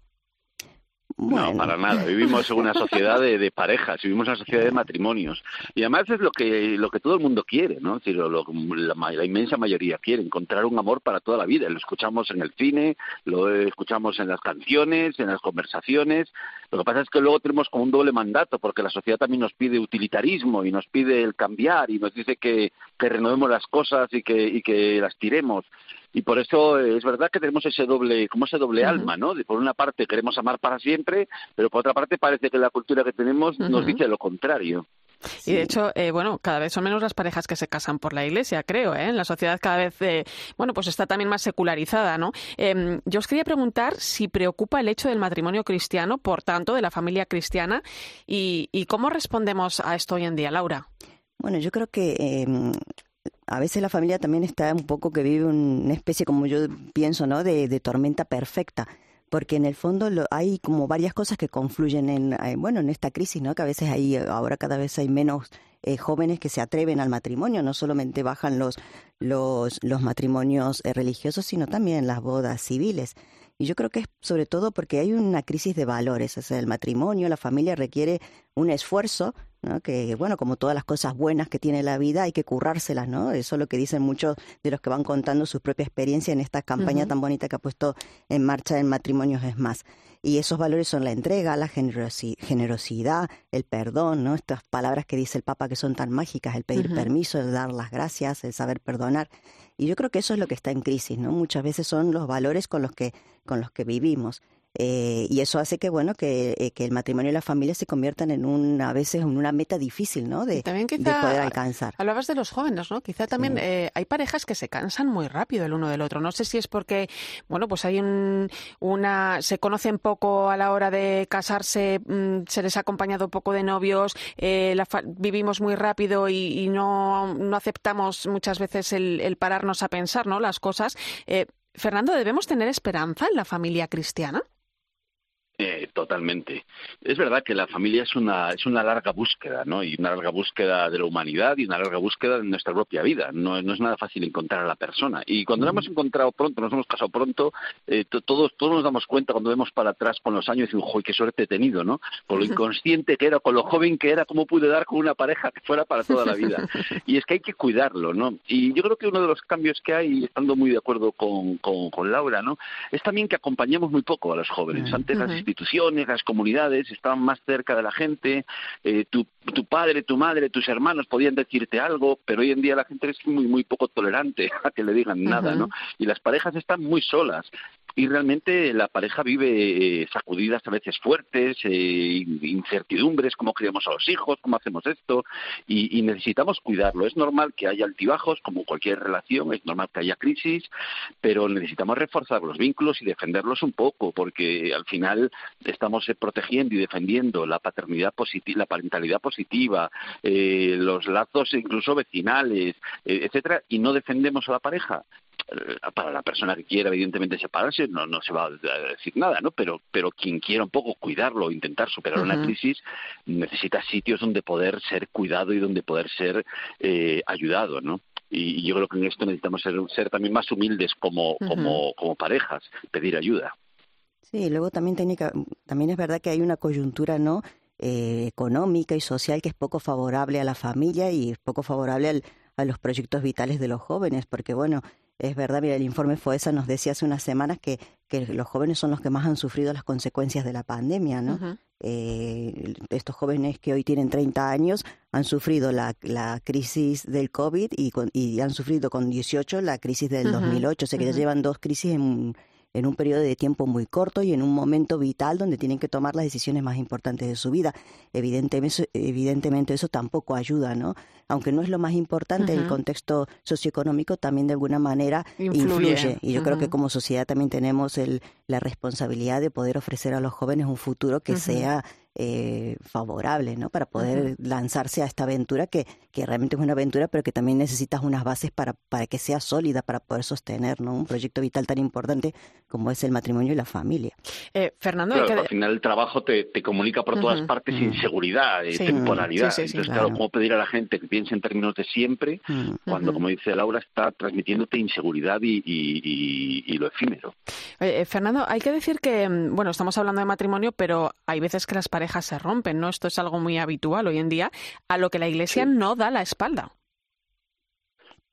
No, para nada. Vivimos en una sociedad de, parejas, vivimos en una sociedad de matrimonios. Y además es lo que, lo que todo el mundo quiere, ¿no? Es decir, lo, la, la, inmensa mayoría quiere, encontrar un amor para toda la vida. Lo escuchamos en el cine, lo escuchamos en las canciones, en las conversaciones. Lo que pasa es que luego tenemos como un doble mandato, porque la sociedad también nos pide utilitarismo y nos pide el cambiar y nos dice que, que renovemos las cosas y que, y que las tiremos y por eso es verdad que tenemos ese doble, como ese doble alma, ¿no? De por una parte queremos amar para siempre, pero por otra parte parece que la cultura que tenemos nos dice lo contrario. Y de hecho, eh, bueno, cada vez son menos las parejas que se casan por la iglesia, creo, ¿eh? En la sociedad cada vez, eh, bueno, pues está también más secularizada, ¿no? Em, yo os quería preguntar si preocupa el hecho del matrimonio cristiano, por tanto, de la familia cristiana, y, y cómo respondemos a esto hoy en día, Laura. Bueno, yo creo que em, a veces la familia también está un poco que vive una especie, como yo pienso, ¿no? De, tormenta perfecta. Porque en el fondo hay como varias cosas que confluyen en, eh, bueno, en esta crisis, ¿no? Que a veces hay, ahora cada vez hay menos eh, jóvenes que se atreven al matrimonio, no solamente bajan los, los, los matrimonios eh, religiosos, sino también las bodas civiles. Y yo creo que es sobre todo porque hay una crisis de valores, o sea, el matrimonio, la familia requiere un esfuerzo que bueno, como todas las cosas buenas que tiene la vida, hay que currárselas, ¿no? Eso es lo que dicen muchos de los que van contando su propia experiencia en esta campaña tan bonita que ha puesto en marcha en Matrimonios es más. Y esos valores son la entrega, la generosidad, el perdón, ¿no? Estas palabras que dice el Papa que son tan mágicas, el pedir permiso, el dar las gracias, el saber perdonar. Y yo creo que eso es lo que está en crisis, ¿no? Muchas veces son los valores con los que, con los que vivimos. Eh, y eso hace que, bueno, que, eh, que, el matrimonio y la familia se conviertan en una, a veces en una meta difícil, ¿no? De, poder alcanzar. Hablabas de los jóvenes, ¿no? Quizá también eh, hay parejas que se cansan muy rápido el uno del otro. No sé si es porque, bueno, pues hay un, una, se conocen poco a la hora de casarse, mm, se les ha acompañado poco de novios, vivimos muy rápido y, no, no, aceptamos muchas veces el, el, pararnos a pensar, ¿no? Las cosas. Fernando, ¿debemos tener esperanza en la familia cristiana? Eh, totalmente. Es verdad que la familia es una, es una larga búsqueda, ¿no? Y una larga búsqueda de la humanidad y una larga búsqueda de nuestra propia vida. No, no es nada fácil encontrar a la persona. Y cuando la hemos encontrado pronto, nos hemos casado pronto, eh, todos, todos nos damos cuenta cuando vemos para atrás con los años y decimos, ¡joy, qué suerte he tenido, ¿no? Con lo inconsciente que era, con lo joven que era, cómo pude dar con una pareja que fuera para toda la vida. [LAUGHS] Y es que hay que cuidarlo, ¿no? Y yo creo que uno de los cambios que hay, estando muy de acuerdo con, con, Laura, ¿no? Es también que acompañamos muy poco a los jóvenes. Antes las instituciones, las comunidades estaban más cerca de la gente, eh, tu, tu, padre, tu madre, tus hermanos podían decirte algo, pero hoy en día la gente es muy, muy poco tolerante [LAUGHS] a que le digan nada, ¿no? Y las parejas están muy solas y realmente la pareja vive eh, sacudidas a veces fuertes, eh, incertidumbres, cómo criamos a los hijos, cómo hacemos esto, y, y, necesitamos cuidarlo. Es normal que haya altibajos, como cualquier relación, es normal que haya crisis, pero necesitamos reforzar los vínculos y defenderlos un poco, porque al final estamos eh, protegiendo y defendiendo la paternidad positiva, la parentalidad positiva, los lazos incluso vecinales, etcétera, y no defendemos a la pareja. Eh, para la persona que quiera evidentemente separarse no, no se va a decir nada, ¿no? Pero, pero quien quiera un poco cuidarlo, intentar superar una crisis, necesita sitios donde poder ser cuidado y donde poder ser eh, ayudado, ¿no? Y, yo creo que en esto necesitamos ser, ser también más humildes como, como, como parejas, pedir ayuda. Sí, luego también, técnica, también es verdad que hay una coyuntura, ¿no? Eh, económica y social que es poco favorable a la familia y es poco favorable al, a los proyectos vitales de los jóvenes, porque bueno, es verdad, mira, el informe FOESA nos decía hace unas semanas que, que los jóvenes son los que más han sufrido las consecuencias de la pandemia, ¿no? eh, estos jóvenes que hoy tienen 30 años han sufrido la, la crisis del COVID y, y han sufrido con 18 la crisis del 2008, o sea que ya llevan dos crisis en en un periodo de tiempo muy corto y en un momento vital donde tienen que tomar las decisiones más importantes de su vida. Evidentemente, evidentemente eso tampoco ayuda, ¿no? Aunque no es lo más importante, el contexto socioeconómico también de alguna manera influye. Y yo creo que como sociedad también tenemos el, la responsabilidad de poder ofrecer a los jóvenes un futuro que sea eh, favorable, ¿no? Para poder lanzarse a esta aventura que, que realmente es una aventura, pero que también necesitas unas bases para, para que sea sólida, para poder sostener, ¿no? Un proyecto vital tan importante como es el matrimonio y la familia. Eh, Fernando, al final el trabajo te, te comunica por todas partes inseguridad, eh, temporalidad. Entonces, claro. ¿cómo pedir a la gente que piense en términos de siempre cuando, como dice Laura, está transmitiéndote inseguridad y, y, y, lo efímero? Fernando, hay que decir que, mm, bueno, estamos hablando de matrimonio, pero hay veces que las parejas se rompen, ¿no? Esto es algo muy habitual hoy en día, a lo que la Iglesia no da la espalda.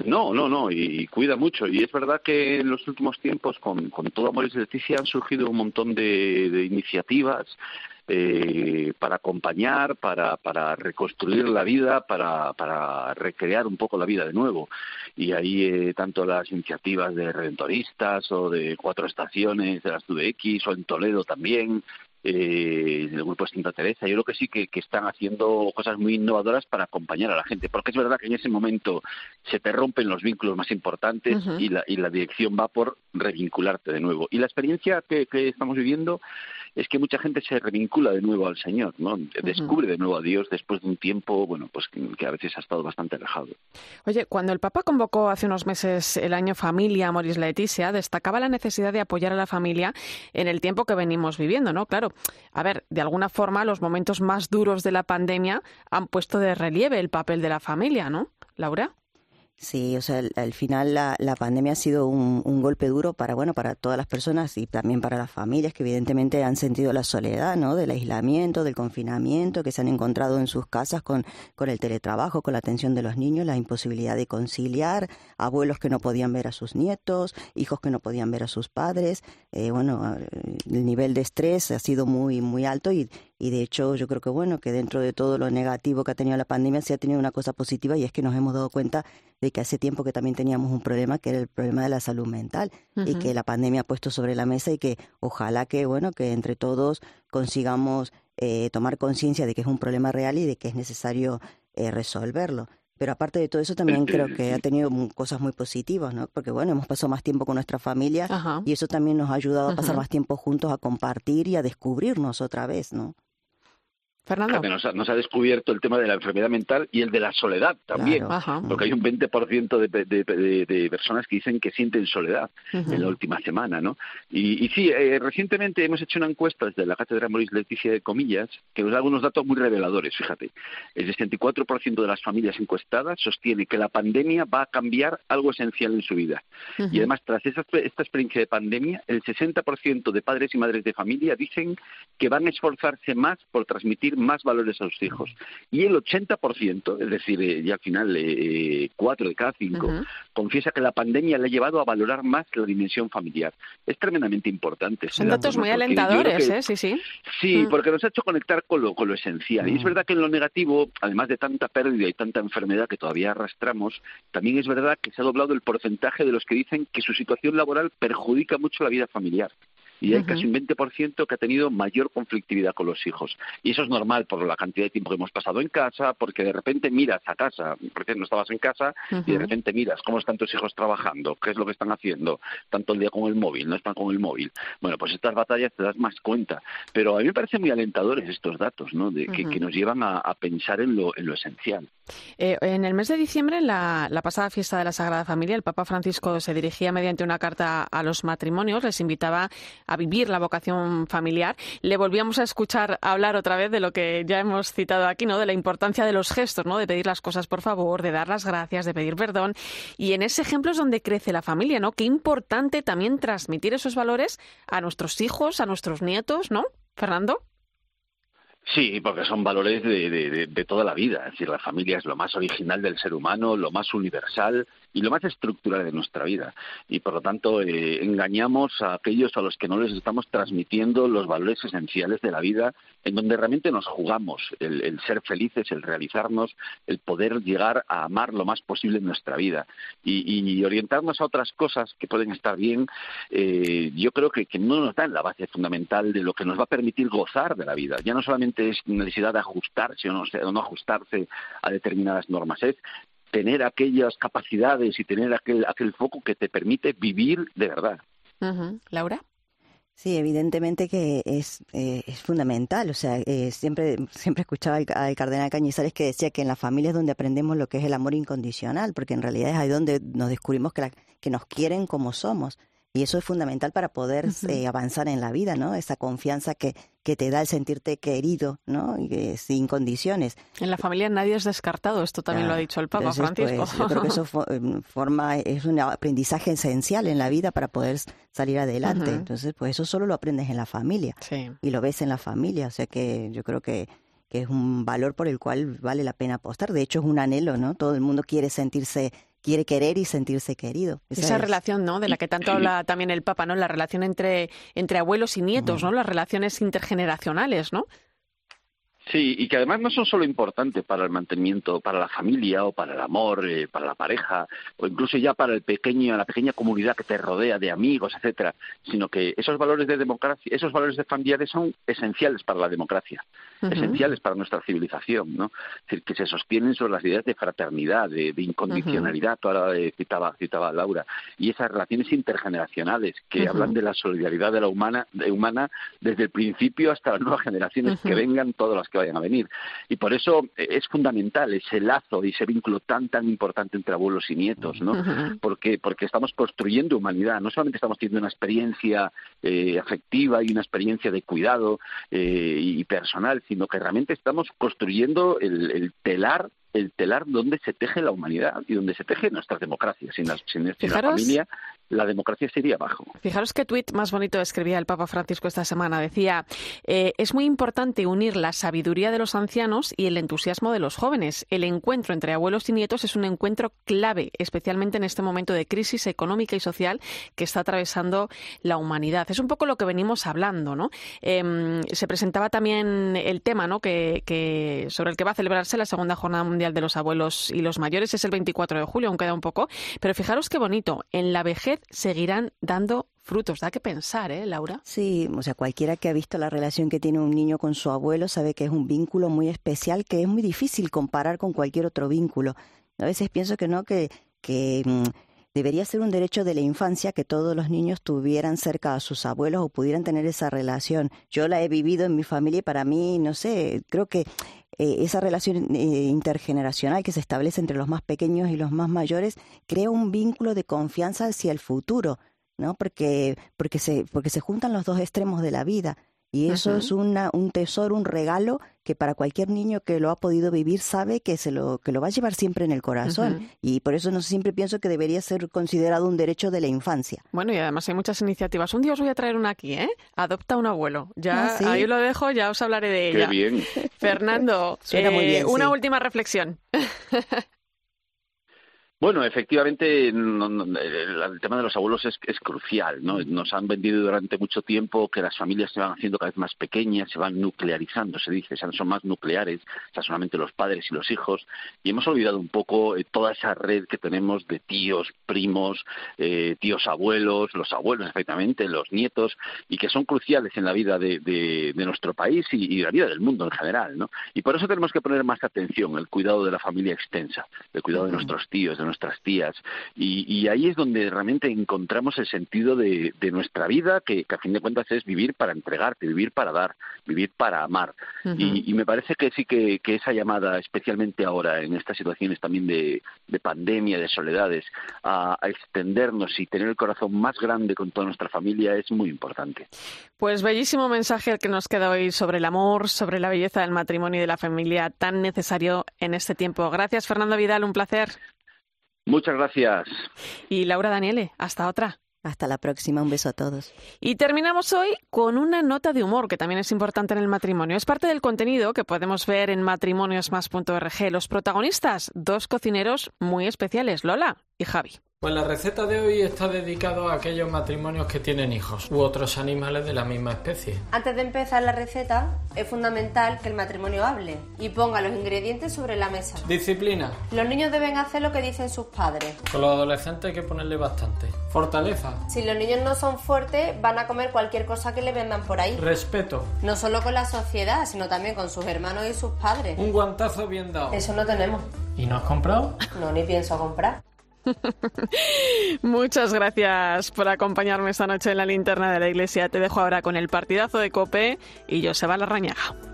No, no, no, y, cuida mucho. Y es verdad que en los últimos tiempos, con, con todo Amor y Leticia, han surgido un montón de, iniciativas eh, para acompañar, para, para reconstruir la vida, para, para recrear un poco la vida de nuevo. Y ahí eh, tanto las iniciativas de Redentoristas o de Cuatro Estaciones de las UDX o en Toledo también, eh, del grupo Santa Teresa. Yo creo que sí que, están haciendo cosas muy innovadoras para acompañar a la gente, porque es verdad que en ese momento se te rompen los vínculos más importantes y, la, y la dirección va por revincularte de nuevo. Y la experiencia que, que estamos viviendo es que mucha gente se revincula de nuevo al Señor, ¿no? Descubre de nuevo a Dios después de un tiempo, bueno, pues que, a veces ha estado bastante alejado. Oye, cuando el Papa convocó hace unos meses el año Familia Moris Laetitia, destacaba la necesidad de apoyar a la familia en el tiempo que venimos viviendo, ¿no? Claro, a ver, de alguna forma los momentos más duros de la pandemia han puesto de relieve el papel de la familia, ¿no? Laura. Sí, o sea, al, final la, la, pandemia ha sido un, un, golpe duro para, bueno, para todas las personas y también para las familias que evidentemente han sentido la soledad, ¿no? Del aislamiento, del confinamiento, que se han encontrado en sus casas con, con el teletrabajo, con la atención de los niños, la imposibilidad de conciliar, abuelos que no podían ver a sus nietos, hijos que no podían ver a sus padres. Eh, bueno, el nivel de estrés ha sido muy, muy alto y, y de hecho yo creo que bueno, que dentro de todo lo negativo que ha tenido la pandemia, se ha tenido una cosa positiva y es que nos hemos dado cuenta de que hace tiempo que también teníamos un problema que era el problema de la salud mental y que la pandemia ha puesto sobre la mesa y que ojalá que bueno, que entre todos consigamos eh, tomar conciencia de que es un problema real y de que es necesario eh, resolverlo. Pero aparte de todo eso, también creo que ha tenido cosas muy positivas, ¿no? Porque, bueno, hemos pasado más tiempo con nuestra familia y eso también nos ha ayudado a pasar más tiempo juntos, a compartir y a descubrirnos otra vez, ¿no? Fernando. Nos ha, descubierto el tema de la enfermedad mental y el de la soledad también, porque hay un 20% de, de, de, personas que dicen que sienten soledad en la última semana, ¿no? Y, y sí, eh, recientemente hemos hecho una encuesta desde la Cátedra Moris Leticia de Comillas que nos da algunos datos muy reveladores, fíjate. El 64% de las familias encuestadas sostiene que la pandemia va a cambiar algo esencial en su vida. Y además, tras esta, esta experiencia de pandemia, el 60% de padres y madres de familia dicen que van a esforzarse más por transmitir más valores a sus hijos. Y el 80%, es decir, eh, ya al final eh, cuatro de cada cinco, confiesa que la pandemia le ha llevado a valorar más la dimensión familiar. Es tremendamente importante. Son datos muy alentadores, ¿eh? Sí, sí. Sí, mm. porque nos ha hecho conectar con lo, con lo esencial. Y es mm. verdad que en lo negativo, además de tanta pérdida y tanta enfermedad que todavía arrastramos, también es verdad que se ha doblado el porcentaje de los que dicen que su situación laboral perjudica mucho la vida familiar y hay casi un 20% que ha tenido mayor conflictividad con los hijos. Y eso es normal por la cantidad de tiempo que hemos pasado en casa, porque de repente miras a casa, porque no estabas en casa, y de repente miras cómo están tus hijos trabajando, qué es lo que están haciendo, tanto el día con el móvil, no están con el móvil. Bueno, pues estas batallas te das más cuenta. Pero a mí me parecen muy alentadores estos datos, ¿no? De, que, nos llevan a, pensar en lo, en lo esencial. Eh, en el mes de diciembre, en la, la pasada fiesta de la Sagrada Familia, el Papa Francisco se dirigía mediante una carta a los matrimonios, les invitaba a vivir la vocación familiar. Le volvíamos a escuchar hablar otra vez de lo que ya hemos citado aquí, ¿no? De la importancia de los gestos, ¿no? De pedir las cosas por favor, de dar las gracias, de pedir perdón. Y en ese ejemplo es donde crece la familia, ¿no? Qué importante también transmitir esos valores a nuestros hijos, a nuestros nietos, ¿no? Fernando. Sí, porque son valores de, de, toda la vida. Es decir, la familia es lo más original del ser humano, lo más universal y lo más estructural de nuestra vida. Y por lo tanto, eh, engañamos a aquellos a los que no les estamos transmitiendo los valores esenciales de la vida, en donde realmente nos jugamos el, ser felices, el realizarnos, el poder llegar a amar lo más posible en nuestra vida. Y, orientarnos a otras cosas que pueden estar bien, eh, yo creo que, no nos dan la base fundamental de lo que nos va a permitir gozar de la vida. Ya no solamente es necesidad de ajustarse o no, o no ajustarse a determinadas normas, es tener aquellas capacidades y tener aquel, aquel foco que te permite vivir de verdad. Laura. Sí, evidentemente que es, eh, es fundamental. O sea, eh, siempre, siempre escuchaba al, cardenal Cañizares que decía que en la familia es donde aprendemos lo que es el amor incondicional, porque en realidad es ahí donde nos descubrimos que, que nos quieren como somos. Y eso es fundamental para poder eh, avanzar en la vida, ¿no? Esa confianza que, que te da el sentirte querido, ¿no? Y, sin condiciones. En la familia nadie es descartado, esto también lo ha dicho el Papa Francisco. Pues, yo creo que [LAUGHS] eso em, forma, es un aprendizaje esencial en la vida para poder salir adelante. Entonces, pues eso solo lo aprendes en la familia. Y lo ves en la familia, o sea que yo creo que que es un valor por el cual vale la pena apostar. De hecho, es un anhelo, ¿no? Todo el mundo quiere sentirse quiere querer y sentirse querido. Esa, relación, ¿no? De la que tanto [CLEARS THROAT] habla también el Papa, ¿no? La relación entre, entre abuelos y nietos, ¿no? Las relaciones intergeneracionales, ¿no? Sí, y que además no son solo importantes para el mantenimiento, para la familia o para el amor, eh, para la pareja, o incluso ya para el pequeño, la pequeña comunidad que te rodea de amigos, etcétera, sino que esos valores de democracia, esos valores de familiares son esenciales para la democracia, esenciales para nuestra civilización, ¿no? Es decir, que se sostienen sobre las ideas de fraternidad, de, incondicionalidad, uh ahora citaba, citaba Laura, y esas relaciones intergeneracionales que hablan de la solidaridad de la humana, de humana desde el principio hasta las nuevas generaciones que vengan, todas las que vayan a venir. Y por eso eh, es fundamental ese lazo y ese vínculo tan, tan importante entre abuelos y nietos, ¿no? porque, porque estamos construyendo humanidad, no solamente estamos teniendo una experiencia eh, afectiva y una experiencia de cuidado eh, y personal, sino que realmente estamos construyendo el, el telar el telar donde se teje la humanidad y donde se teje nuestras democracias. Sin la, sin, la familia, la democracia sería abajo. Fijaros qué tuit más bonito escribía el Papa Francisco esta semana. Decía, eh, es muy importante unir la sabiduría de los ancianos y el entusiasmo de los jóvenes. El encuentro entre abuelos y nietos es un encuentro clave, especialmente en este momento de crisis económica y social que está atravesando la humanidad. Es un poco lo que venimos hablando, ¿no? Em, se presentaba también el tema, ¿no? Que, sobre el que va a celebrarse la segunda jornada mundial de los abuelos y los mayores es el 24 de julio, aún queda un poco. Pero fijaros qué bonito. En la vejez seguirán dando frutos. Da que pensar, ¿eh, Laura? Sí, o sea, cualquiera que ha visto la relación que tiene un niño con su abuelo sabe que es un vínculo muy especial que es muy difícil comparar con cualquier otro vínculo. A veces pienso que no, que, que mm, debería ser un derecho de la infancia que todos los niños tuvieran cerca a sus abuelos o pudieran tener esa relación. Yo la he vivido en mi familia y para mí, no sé, creo que eh, esa relación eh, intergeneracional que se establece entre los más pequeños y los más mayores crea un vínculo de confianza hacia el futuro, ¿no? Porque, porque, se, porque se juntan los dos extremos de la vida. Y eso es una, un tesoro, un regalo que para cualquier niño que lo ha podido vivir sabe que se lo que lo va a llevar siempre en el corazón. Y por eso no siempre pienso que debería ser considerado un derecho de la infancia. Bueno, y además hay muchas iniciativas. Un día os voy a traer una aquí, ¿eh? Adopta un abuelo. Ya Ah, ahí lo dejo, ya os hablaré de Qué ella. bien. Fernando, [LAUGHS] Suena muy eh, bien, una sí. última reflexión. [LAUGHS] Bueno, efectivamente, el, tema de los abuelos es, es crucial, ¿no? Nos han vendido durante mucho tiempo que las familias se van haciendo cada vez más pequeñas, se van nuclearizando, se dice, o sea, son más nucleares, o sea, solamente los padres y los hijos, y hemos olvidado un poco eh, toda esa red que tenemos de tíos, primos, eh, tíos abuelos, los abuelos, efectivamente, los nietos, y que son cruciales en la vida de, de- de nuestro país y, y la vida del mundo en general, ¿no? Y por eso tenemos que poner más atención, el cuidado de la familia extensa, el cuidado de nuestros tíos, de nuestras tías, y, y ahí es donde realmente encontramos el sentido de, de nuestra vida, que, que a fin de cuentas es vivir para entregarte, vivir para dar, vivir para amar. y, y me parece que sí que, que esa llamada, especialmente ahora, en estas situaciones también de, de pandemia, de soledades, a, a extendernos y tener el corazón más grande con toda nuestra familia es muy importante. Pues bellísimo mensaje el que nos queda hoy sobre el amor, sobre la belleza del matrimonio y de la familia, tan necesario en este tiempo. Gracias, Fernando Vidal, un placer. Muchas gracias. Y Laura Daniele, hasta otra. Hasta la próxima, un beso a todos. Y terminamos hoy con una nota de humor que también es importante en el matrimonio. Es parte del contenido que podemos ver en matrimoniosmas.org. Los protagonistas, dos cocineros muy especiales, Lola y Javi. Pues la receta de hoy está dedicado a aquellos matrimonios que tienen hijos u otros animales de la misma especie. Antes de empezar la receta, es fundamental que el matrimonio hable y ponga los ingredientes sobre la mesa. Disciplina. Los niños deben hacer lo que dicen sus padres. Con los adolescentes hay que ponerle bastante. Fortaleza. Si los niños no son fuertes, van a comer cualquier cosa que le vendan por ahí. Respeto. No solo con la sociedad, sino también con sus hermanos y sus padres. Un guantazo bien dado. Eso no tenemos. ¿Y no has comprado? No, ni pienso comprar. [LAUGHS] Muchas gracias por acompañarme esta noche en la linterna de la iglesia. Te dejo ahora con el partidazo de Cope y Joseba Larrañaga.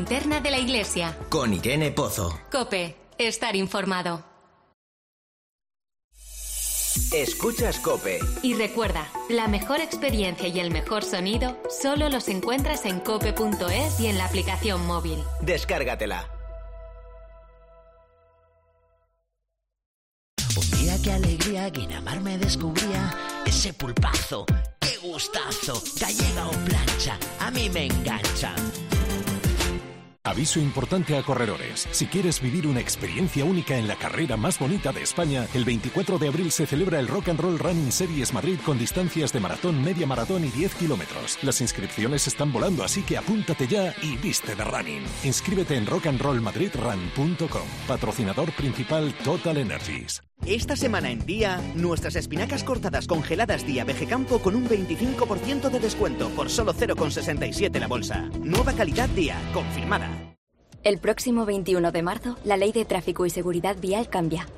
Linterna de la iglesia. Con Irene Pozo. Cope, estar informado. Escuchas Cope. Y recuerda, la mejor experiencia y el mejor sonido solo los encuentras en cope.es y en la aplicación móvil. Descárgatela. Un día qué alegría, Guinamar me descubría ese pulpazo, qué gustazo, gallega o plancha, a mí me engancha. Aviso importante a corredores. Si quieres vivir una experiencia única en la carrera más bonita de España, el 24 de abril se celebra el Rock and Roll Running Series Madrid con distancias de maratón, media maratón y 10 kilómetros. Las inscripciones están volando, así que apúntate ya y viste de running. Inscríbete en rockandrollmadridrun.com. Patrocinador principal Total Energies. Esta semana en Día, nuestras espinacas cortadas congeladas Día Campo con un 25% de descuento por solo 0,67 la bolsa. Nueva calidad Día, confirmada. El próximo 21 de marzo, la ley de tráfico y seguridad vial cambia.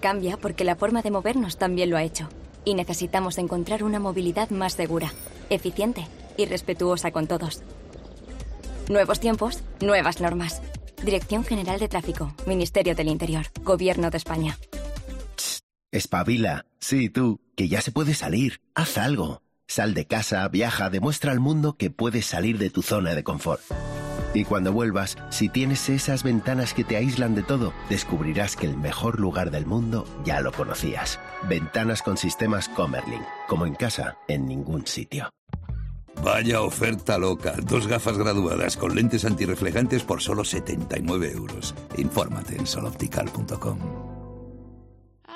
Cambia porque la forma de movernos también lo ha hecho. Y necesitamos encontrar una movilidad más segura, eficiente y respetuosa con todos. Nuevos tiempos, nuevas normas. Dirección General de Tráfico, Ministerio del Interior, Gobierno de España. Espabila. Sí, tú, que ya se puede salir. Haz algo. Sal de casa, viaja, demuestra al mundo que puedes salir de tu zona de confort. Y cuando vuelvas, si tienes esas ventanas que te aíslan de todo, descubrirás que el mejor lugar del mundo ya lo conocías. Ventanas con sistemas Comerlin. Como en casa, en ningún sitio. Vaya oferta loca. Dos gafas graduadas con lentes antirreflejantes por solo 79 euros. Infórmate en soloptical.com.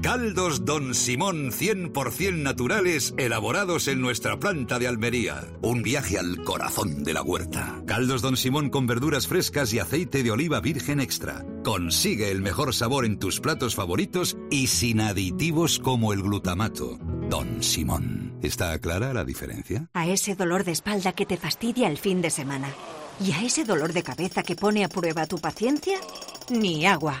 Caldos Don Simón 100% naturales elaborados en nuestra planta de Almería. Un viaje al corazón de la huerta. Caldos Don Simón con verduras frescas y aceite de oliva virgen extra. Consigue el mejor sabor en tus platos favoritos y sin aditivos como el glutamato. Don Simón. ¿Está clara la diferencia? A ese dolor de espalda que te fastidia el fin de semana. ¿Y a ese dolor de cabeza que pone a prueba tu paciencia? Ni agua.